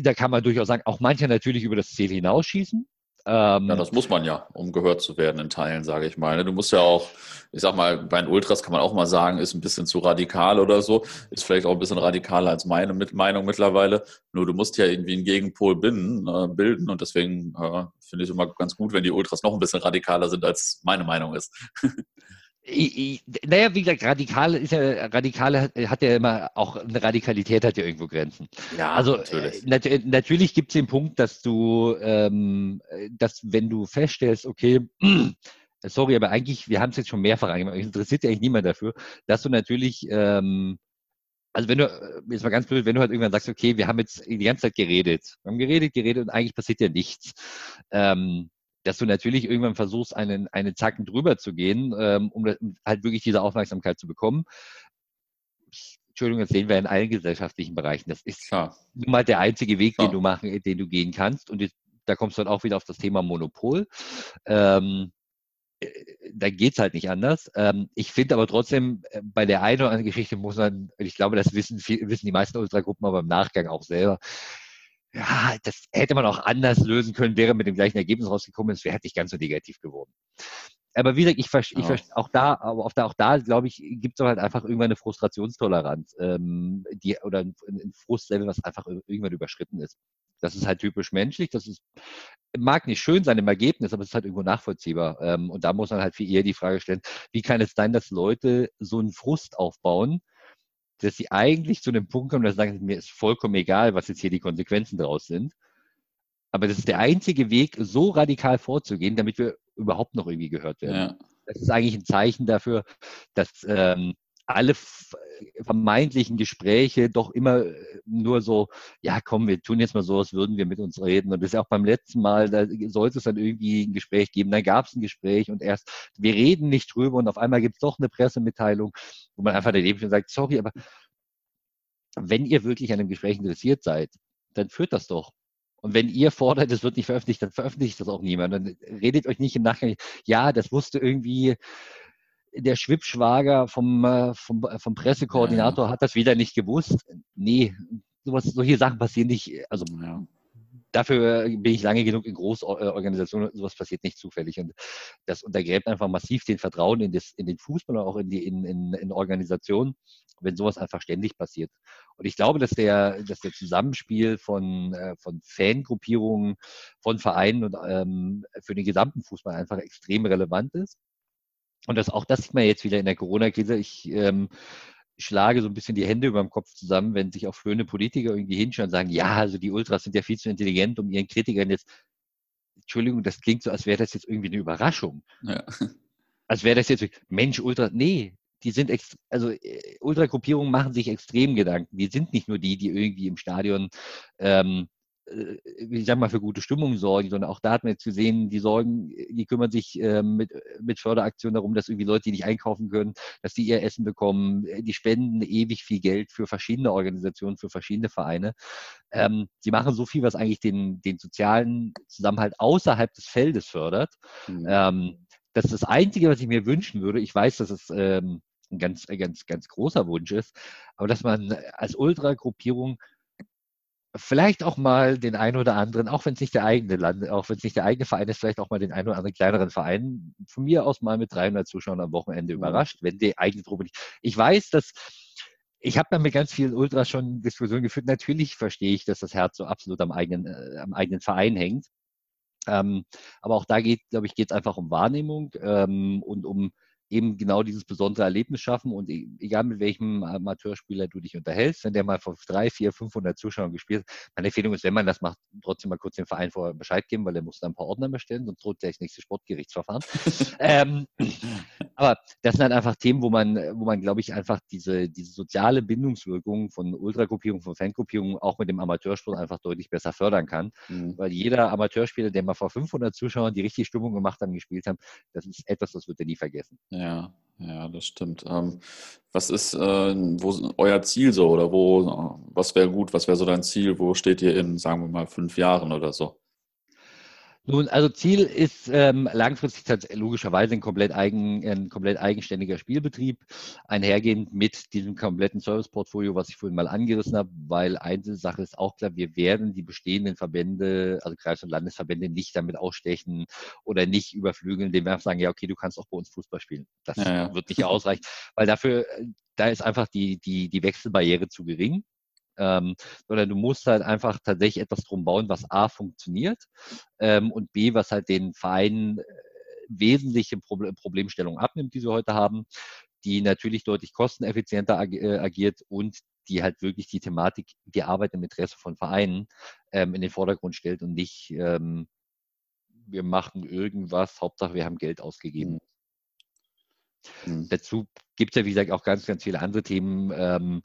da kann man durchaus sagen, auch manche natürlich über das Ziel hinausschießen, ähm, ja, das muss man ja, um gehört zu werden in Teilen, sage ich mal. Ne? Du musst ja auch, ich sag mal, bei den Ultras kann man auch mal sagen, ist ein bisschen zu radikal oder so. Ist vielleicht auch ein bisschen radikaler als meine Meinung mittlerweile. Nur du musst ja irgendwie einen Gegenpol binden, äh, bilden und deswegen äh, finde ich es immer ganz gut, wenn die Ultras noch ein bisschen radikaler sind, als meine Meinung ist. Ich, ich, naja, wie gesagt, radikal ist ja, radikale hat ja immer auch eine Radikalität hat ja irgendwo Grenzen. Ja, also natürlich, äh, nat natürlich gibt es den Punkt, dass du, ähm, dass wenn du feststellst, okay, sorry, aber eigentlich, wir haben es jetzt schon mehrfach angemacht, interessiert ja eigentlich niemand dafür, dass du natürlich, ähm, also wenn du, äh, jetzt mal ganz blöd, wenn du halt irgendwann sagst, okay, wir haben jetzt die ganze Zeit geredet, wir haben geredet, geredet und eigentlich passiert ja nichts. Ähm, dass du natürlich irgendwann versuchst, einen, eine Zacken drüber zu gehen, ähm, um halt wirklich diese Aufmerksamkeit zu bekommen. Entschuldigung, das sehen wir in allen gesellschaftlichen Bereichen. Das ist Klar. nun mal der einzige Weg, Klar. den du machen, den du gehen kannst. Und jetzt, da kommst du dann auch wieder auf das Thema Monopol. Ähm, äh, da geht's halt nicht anders. Ähm, ich finde aber trotzdem, äh, bei der einen oder anderen Geschichte muss man, ich glaube, das wissen, wissen die meisten unserer Gruppen aber im Nachgang auch selber, ja, das hätte man auch anders lösen können, wäre mit dem gleichen Ergebnis rausgekommen, es wäre nicht ganz so negativ geworden. aber wie gesagt, ich verstehe, ich verstehe auch da, aber auch da, auch da, glaube ich, gibt es halt einfach irgendwann eine Frustrationstoleranz, ähm, die, oder ein, ein Frustlevel, was einfach irgendwann überschritten ist. Das ist halt typisch menschlich. Das ist, mag nicht schön sein im Ergebnis, aber es ist halt irgendwo nachvollziehbar. Ähm, und da muss man halt viel eher die Frage stellen, wie kann es sein, dass Leute so einen Frust aufbauen, dass sie eigentlich zu einem Punkt kommen, dass sie sagen, mir ist vollkommen egal, was jetzt hier die Konsequenzen draus sind. Aber das ist der einzige Weg, so radikal vorzugehen, damit wir überhaupt noch irgendwie gehört werden. Ja. Das ist eigentlich ein Zeichen dafür, dass ähm, alle vermeintlichen Gespräche doch immer äh, nur so, ja komm, wir tun jetzt mal so, als würden wir mit uns reden. Und das ist auch beim letzten Mal, da sollte es dann irgendwie ein Gespräch geben, dann gab es ein Gespräch und erst, wir reden nicht drüber und auf einmal gibt es doch eine Pressemitteilung, wo man einfach daneben sagt, sorry, aber wenn ihr wirklich an einem Gespräch interessiert seid, dann führt das doch. Und wenn ihr fordert, es wird nicht veröffentlicht, dann veröffentlicht das auch niemand. Dann redet euch nicht im Nachgang, ja, das wusste irgendwie der Schwippschwager vom, äh, vom, äh, vom Pressekoordinator ja. hat das wieder nicht gewusst. Nee, sowas, solche Sachen passieren nicht. Also ja. dafür bin ich lange genug in Großorganisationen, sowas passiert nicht zufällig. Und das untergräbt einfach massiv den Vertrauen in, das, in den Fußball und auch in die in, in, in Organisationen, wenn sowas einfach ständig passiert. Und ich glaube, dass der, dass der Zusammenspiel von, äh, von Fangruppierungen, von Vereinen und ähm, für den gesamten Fußball einfach extrem relevant ist. Und das, auch das sieht man jetzt wieder in der Corona-Krise. Ich ähm, schlage so ein bisschen die Hände über dem Kopf zusammen, wenn sich auch schöne Politiker irgendwie hinschauen und sagen, ja, also die Ultras sind ja viel zu intelligent, um ihren Kritikern jetzt, Entschuldigung, das klingt so, als wäre das jetzt irgendwie eine Überraschung. Ja. Als wäre das jetzt, Mensch, Ultra, nee, die sind, ex also äh, Ultragruppierungen machen sich extrem Gedanken. Die sind nicht nur die, die irgendwie im Stadion, ähm, äh, ich sag mal, für gute Stimmung sorgen, sondern auch da hat man jetzt gesehen, die sorgen, die kümmern sich äh, mit, mit Förderaktionen darum, dass irgendwie Leute, die nicht einkaufen können, dass die ihr Essen bekommen. Die spenden ewig viel Geld für verschiedene Organisationen, für verschiedene Vereine. Ähm, sie machen so viel, was eigentlich den, den sozialen Zusammenhalt außerhalb des Feldes fördert. Mhm. Ähm, das ist das Einzige, was ich mir wünschen würde. Ich weiß, dass es ähm, ein ganz, ganz, ganz großer Wunsch ist. Aber dass man als Ultragruppierung vielleicht auch mal den einen oder anderen, auch wenn es nicht der eigene Land, auch wenn es nicht der eigene Verein ist, vielleicht auch mal den einen oder anderen kleineren Verein von mir aus mal mit 300 Zuschauern am Wochenende mhm. überrascht, wenn die eigene Truppe nicht. Ich weiß, dass ich habe da mit ganz vielen Ultras schon Diskussionen geführt. Natürlich verstehe ich, dass das Herz so absolut am eigenen, äh, am eigenen Verein hängt. Ähm, aber auch da geht, glaube ich, geht es einfach um Wahrnehmung ähm, und um eben genau dieses besondere Erlebnis schaffen. Und e, egal mit welchem Amateurspieler du dich unterhältst, wenn der mal vor drei, vier, 500 Zuschauern gespielt hat, meine Empfehlung ist, wenn man das macht, trotzdem mal kurz dem Verein vorher Bescheid geben, weil der muss dann ein paar Ordner bestellen, sonst droht gleich das nächste Sportgerichtsverfahren. ähm, aber das sind halt einfach Themen, wo man, wo man, glaube ich, einfach diese, diese soziale Bindungswirkung von Ultragruppierungen, von Fangruppierungen auch mit dem Amateursport einfach deutlich besser fördern kann. Mhm. Weil jeder Amateurspieler, der mal vor 500 Zuschauern die richtige Stimmung gemacht haben, gespielt haben, das ist etwas, das wird er nie vergessen. Ja, ja, das stimmt. Ähm, was ist äh, wo, euer Ziel so oder wo, was wäre gut, was wäre so dein Ziel? Wo steht ihr in, sagen wir mal, fünf Jahren oder so? Nun, also Ziel ist ähm, langfristig logischerweise ein komplett, eigen, ein komplett eigenständiger Spielbetrieb, einhergehend mit diesem kompletten Serviceportfolio, was ich vorhin mal angerissen habe, weil eine Sache ist auch klar, wir werden die bestehenden Verbände, also Kreis- und Landesverbände, nicht damit ausstechen oder nicht überflügeln, indem wir einfach sagen, ja, okay, du kannst auch bei uns Fußball spielen. Das ja, ja. wird nicht ausreichen, weil dafür, äh, da ist einfach die, die, die Wechselbarriere zu gering ähm, sondern du musst halt einfach tatsächlich etwas drum bauen, was A funktioniert ähm, und B, was halt den Vereinen äh, wesentliche Problem, Problemstellungen abnimmt, die sie heute haben, die natürlich deutlich kosteneffizienter ag äh, agiert und die halt wirklich die Thematik, die Arbeit im Interesse von Vereinen ähm, in den Vordergrund stellt und nicht, ähm, wir machen irgendwas, Hauptsache wir haben Geld ausgegeben. Mhm. mhm. Dazu gibt es ja, wie gesagt, auch ganz, ganz viele andere Themen. Ähm,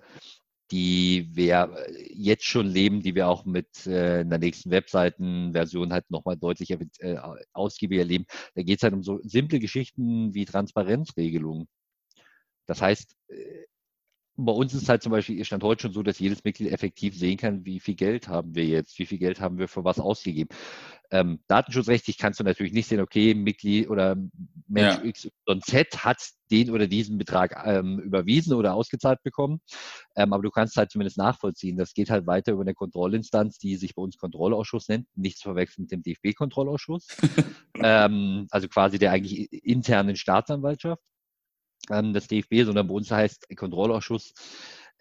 die wir jetzt schon leben, die wir auch mit äh, einer nächsten Webseitenversion halt nochmal deutlich äh, ausgiebiger leben. Da geht es halt um so simple Geschichten wie Transparenzregelungen. Das heißt, äh, bei uns ist es halt zum Beispiel, stand heute schon so, dass jedes Mitglied effektiv sehen kann, wie viel Geld haben wir jetzt, wie viel Geld haben wir für was ausgegeben. Ähm, datenschutzrechtlich kannst du natürlich nicht sehen, okay, Mitglied oder Mensch ja. XYZ hat den oder diesen Betrag ähm, überwiesen oder ausgezahlt bekommen. Ähm, aber du kannst halt zumindest nachvollziehen. Das geht halt weiter über eine Kontrollinstanz, die sich bei uns Kontrollausschuss nennt. Nichts verwechseln mit dem DFB-Kontrollausschuss. Ähm, also quasi der eigentlich internen Staatsanwaltschaft ähm, des DFB, sondern bei uns heißt Kontrollausschuss.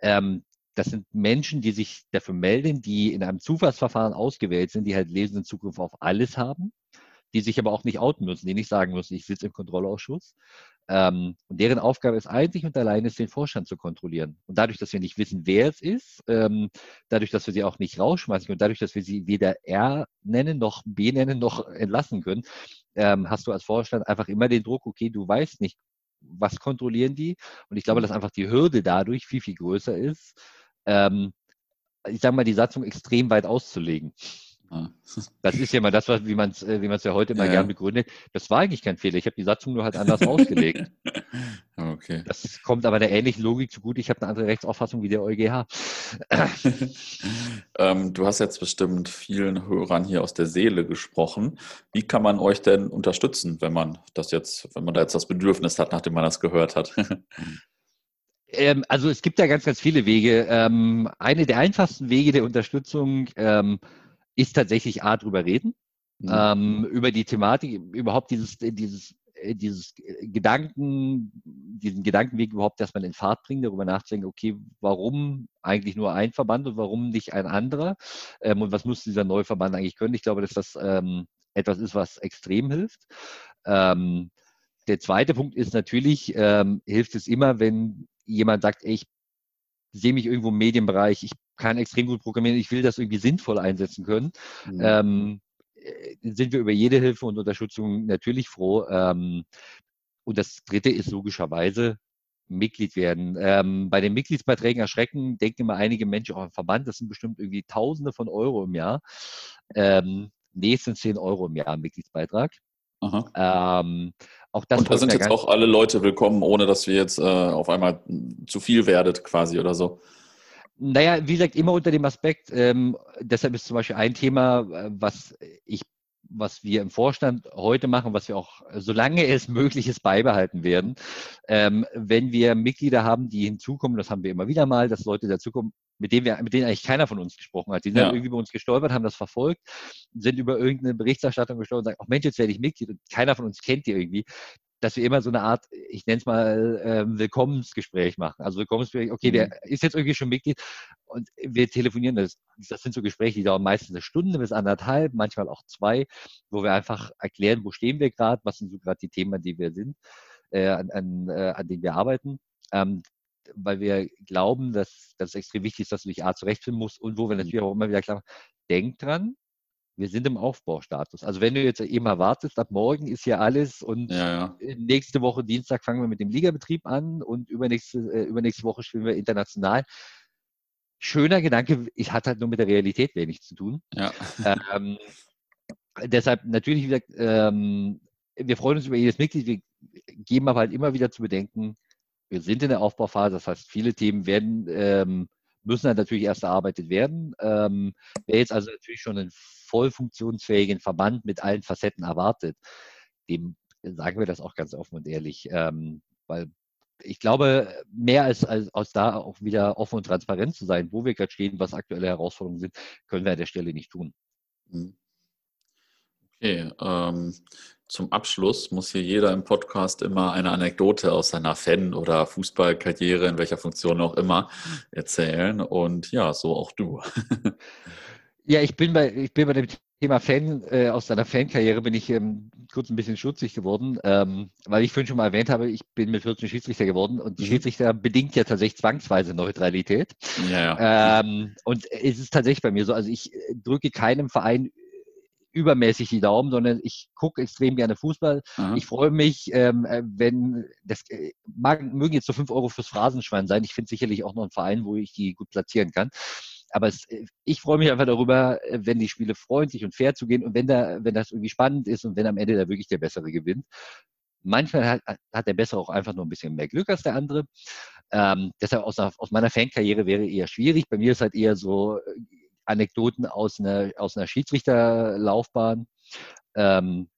Ähm, das sind Menschen, die sich dafür melden, die in einem Zufallsverfahren ausgewählt sind, die halt lesenden Zugriff auf alles haben, die sich aber auch nicht outen müssen, die nicht sagen müssen, ich sitze im Kontrollausschuss. Ähm, und deren Aufgabe ist einzig und allein ist, den Vorstand zu kontrollieren. Und dadurch, dass wir nicht wissen, wer es ist, ähm, dadurch, dass wir sie auch nicht rausschmeißen und dadurch, dass wir sie weder R nennen noch B nennen noch entlassen können, ähm, hast du als Vorstand einfach immer den Druck, okay, du weißt nicht, was kontrollieren die? Und ich glaube, dass einfach die Hürde dadurch viel, viel größer ist, ähm, ich sage mal, die Satzung extrem weit auszulegen. Ah. Das ist ja mal das, wie man es äh, wie ja heute immer ja. gern begründet. Das war eigentlich kein Fehler. Ich habe die Satzung nur halt anders ausgelegt. Okay. Das kommt aber der ähnlichen Logik zugute. Ich habe eine andere Rechtsauffassung wie der EuGH. ähm, du hast jetzt bestimmt vielen Hörern hier aus der Seele gesprochen. Wie kann man euch denn unterstützen, wenn man das jetzt, wenn man da jetzt das Bedürfnis hat, nachdem man das gehört hat? Ähm, also es gibt ja ganz, ganz viele Wege. Ähm, eine der einfachsten Wege der Unterstützung ähm, ist tatsächlich A, drüber reden, mhm. ähm, über die Thematik, überhaupt dieses, dieses, äh, dieses Gedanken, diesen Gedankenweg überhaupt erstmal in Fahrt bringen, darüber nachzudenken, okay, warum eigentlich nur ein Verband und warum nicht ein anderer? Ähm, und was muss dieser neue Verband eigentlich können? Ich glaube, dass das ähm, etwas ist, was extrem hilft. Ähm, der zweite Punkt ist natürlich, ähm, hilft es immer, wenn jemand sagt, ey, ich sehe mich irgendwo im Medienbereich, ich kann extrem gut programmieren, ich will das irgendwie sinnvoll einsetzen können, mhm. ähm, äh, sind wir über jede Hilfe und Unterstützung natürlich froh. Ähm, und das dritte ist logischerweise Mitglied werden. Ähm, bei den Mitgliedsbeiträgen erschrecken, denken immer einige Menschen, oh, Verband, das sind bestimmt irgendwie Tausende von Euro im Jahr. Ähm, nee, es sind 10 Euro im Jahr Mitgliedsbeitrag. Ähm, auch das und da sind jetzt auch alle Leute willkommen, ohne dass wir jetzt äh, auf einmal zu viel werdet quasi oder so. Naja, wie gesagt, immer unter dem Aspekt, ähm, deshalb ist zum Beispiel ein Thema, äh, was ich was wir im Vorstand heute machen, was wir auch, solange es möglich ist, beibehalten werden. Ähm, wenn wir Mitglieder haben, die hinzukommen, das haben wir immer wieder mal, dass Leute dazukommen, mit denen wir, mit denen eigentlich keiner von uns gesprochen hat. Die sind ja. irgendwie bei uns gestolpert, haben das verfolgt, sind über irgendeine Berichterstattung gestolpert und sagen, ach Mensch, jetzt werde ich Mitglied und keiner von uns kennt die irgendwie dass wir immer so eine Art, ich nenne es mal, ähm, Willkommensgespräch machen. Also Willkommensgespräch, okay, der mhm. ist jetzt irgendwie schon Mitglied und wir telefonieren. Das, das sind so Gespräche, die dauern meistens eine Stunde bis anderthalb, manchmal auch zwei, wo wir einfach erklären, wo stehen wir gerade, was sind so gerade die Themen, an denen wir sind, äh, an, an, äh, an denen wir arbeiten. Ähm, weil wir glauben, dass das extrem wichtig ist, dass du dich A zurechtfinden musst und wo wir mhm. natürlich auch immer wieder klar denk dran, wir sind im Aufbaustatus. Also wenn du jetzt eben erwartest, ab morgen ist hier alles und ja, ja. nächste Woche Dienstag fangen wir mit dem Ligabetrieb an und übernächste, äh, übernächste Woche spielen wir international. Schöner Gedanke, ich hatte halt nur mit der Realität wenig zu tun. Ja. Ähm, deshalb natürlich wieder, ähm, wir freuen uns über jedes Mitglied, wir geben aber halt immer wieder zu bedenken, wir sind in der Aufbauphase, das heißt, viele Themen werden ähm, müssen dann natürlich erst erarbeitet werden. Ähm, wer jetzt also natürlich schon einen voll funktionsfähigen Verband mit allen Facetten erwartet, dem sagen wir das auch ganz offen und ehrlich, ähm, weil ich glaube, mehr als, als aus da auch wieder offen und transparent zu sein, wo wir gerade stehen, was aktuelle Herausforderungen sind, können wir an der Stelle nicht tun. Mhm. Okay, ähm, zum Abschluss muss hier jeder im Podcast immer eine Anekdote aus seiner Fan- oder Fußballkarriere, in welcher Funktion auch immer, erzählen. Und ja, so auch du. Ja, ich bin bei, ich bin bei dem Thema Fan, äh, aus deiner Fankarriere bin ich ähm, kurz ein bisschen schutzig geworden, ähm, weil ich vorhin schon mal erwähnt habe, ich bin mit 14 Schiedsrichter geworden und die mhm. Schiedsrichter bedingt ja tatsächlich zwangsweise Neutralität. Ja, ja. Ähm, und es ist tatsächlich bei mir so, also ich äh, drücke keinem Verein übermäßig die Daumen, sondern ich gucke extrem gerne Fußball. Aha. Ich freue mich, ähm, äh, wenn das äh, mag, mögen jetzt so fünf Euro fürs Phrasenschwein sein. Ich finde sicherlich auch noch einen Verein, wo ich die gut platzieren kann. Aber es, äh, ich freue mich einfach darüber, wenn die Spiele freundlich und fair zugehen und wenn da, wenn das irgendwie spannend ist und wenn am Ende da wirklich der Bessere gewinnt. Manchmal hat, hat der Bessere auch einfach nur ein bisschen mehr Glück als der andere. Ähm, deshalb aus, aus meiner Fankarriere wäre eher schwierig. Bei mir ist halt eher so äh, Anekdoten aus einer, aus einer Schiedsrichterlaufbahn. Ähm,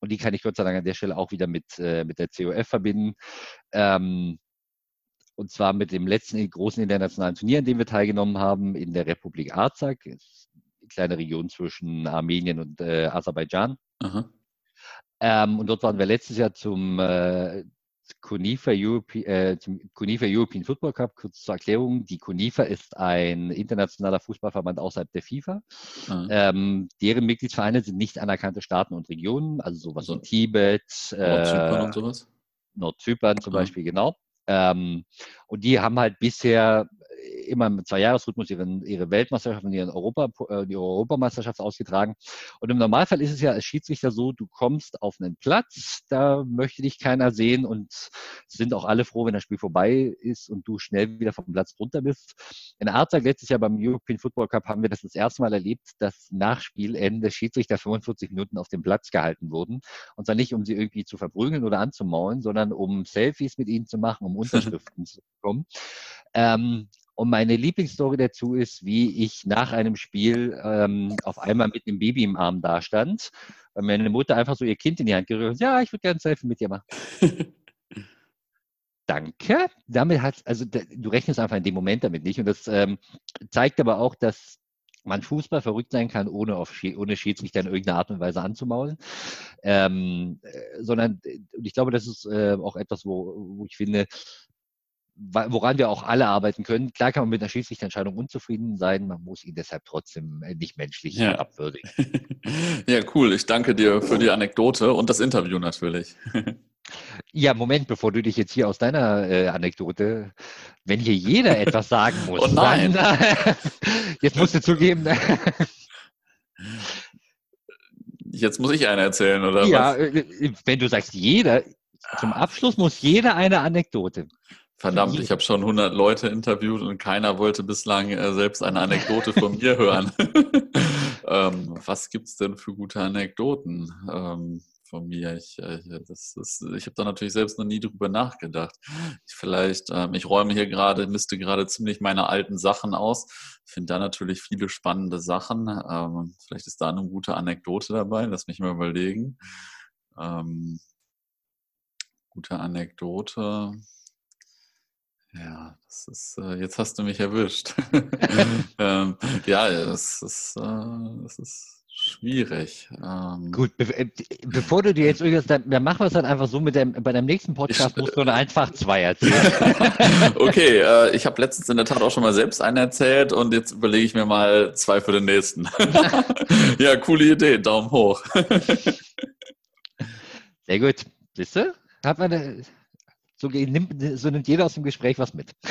und die kann ich Gott sei Dank an der Stelle auch wieder mit, äh, mit der COF verbinden. Ähm, und zwar mit dem letzten großen internationalen Turnier, an dem wir teilgenommen haben, in der Republik Arzak, eine kleine Region zwischen Armenien und äh, Aserbaidschan. Ähm, und dort waren wir letztes Jahr zum, äh, Conifa, Europe, äh, zum Conifa European Football Cup, kurz zur Erklärung. Die Conifa ist ein internationaler Fußballverband außerhalb der FIFA. Mhm. Ähm, deren Mitgliedsvereine sind nicht anerkannte Staaten und Regionen, also sowas also, wie Tibet, Nordzypern äh, und sowas. Nordzypern zum mhm. Beispiel, genau. Ähm, und die haben halt bisher immer im Zweijahresrhythmus ihren, ihre Weltmeisterschaft und ihren Europa, äh, die Europameisterschaft ausgetragen. Und im Normalfall ist es ja als Schiedsrichter so, du kommst auf einen Platz, da möchte dich keiner sehen und sind auch alle froh, wenn das Spiel vorbei ist und du schnell wieder vom Platz runter bist. In Arzak letztes Jahr beim European Football Cup haben wir das das erste Mal erlebt, dass nach Spielende Schiedsrichter 45 Minuten auf dem Platz gehalten wurden. Und zwar nicht, um sie irgendwie zu verprügeln oder anzumaulen, sondern um Selfies mit ihnen zu machen, um Unterschriften zu bekommen. Ähm, und meine Lieblingsstory dazu ist, wie ich nach einem Spiel ähm, auf einmal mit einem Baby im Arm dastand, weil meine Mutter einfach so ihr Kind in die Hand gerührt hat. Ja, ich würde gerne ein Selfie mit dir machen. Danke. Damit hat, also du rechnest einfach in dem Moment damit nicht. Und das ähm, zeigt aber auch, dass man Fußball verrückt sein kann, ohne, auf, ohne Schiedsrichter in irgendeiner Art und Weise anzumaulen. Ähm, äh, sondern, und ich glaube, das ist äh, auch etwas, wo, wo ich finde, woran wir auch alle arbeiten können. Klar kann man mit einer Schiedsrichterentscheidung unzufrieden sein, man muss ihn deshalb trotzdem äh, nicht menschlich ja. abwürdigen. ja, cool. Ich danke dir für die Anekdote und das Interview natürlich. Ja, Moment, bevor du dich jetzt hier aus deiner äh, Anekdote, wenn hier jeder etwas sagen muss, oh nein. Dann, jetzt musst du zugeben. jetzt muss ich eine erzählen, oder ja, was? Ja, äh, wenn du sagst jeder, zum Abschluss muss jeder eine Anekdote. Verdammt, ich habe schon 100 Leute interviewt und keiner wollte bislang äh, selbst eine Anekdote von mir hören. ähm, was gibt es denn für gute Anekdoten ähm, von mir? Ich, äh, ich habe da natürlich selbst noch nie drüber nachgedacht. Ich, vielleicht, ähm, ich räume hier gerade, misste gerade ziemlich meine alten Sachen aus. Ich finde da natürlich viele spannende Sachen. Ähm, vielleicht ist da eine gute Anekdote dabei. Lass mich mal überlegen. Ähm, gute Anekdote. Ja, das ist, äh, jetzt hast du mich erwischt. ähm, ja, das ist, äh, das ist schwierig. Ähm, Gut, be äh, bevor du dir jetzt irgendwas, dann, dann machen wir es dann einfach so mit dem, bei deinem nächsten Podcast musst du dann einfach zwei erzählen. okay, äh, ich habe letztens in der Tat auch schon mal selbst einen erzählt und jetzt überlege ich mir mal zwei für den nächsten. ja, coole Idee, Daumen hoch. Sehr gut. Siehst du? Hat man, so nimmt, so nimmt jeder aus dem Gespräch was mit.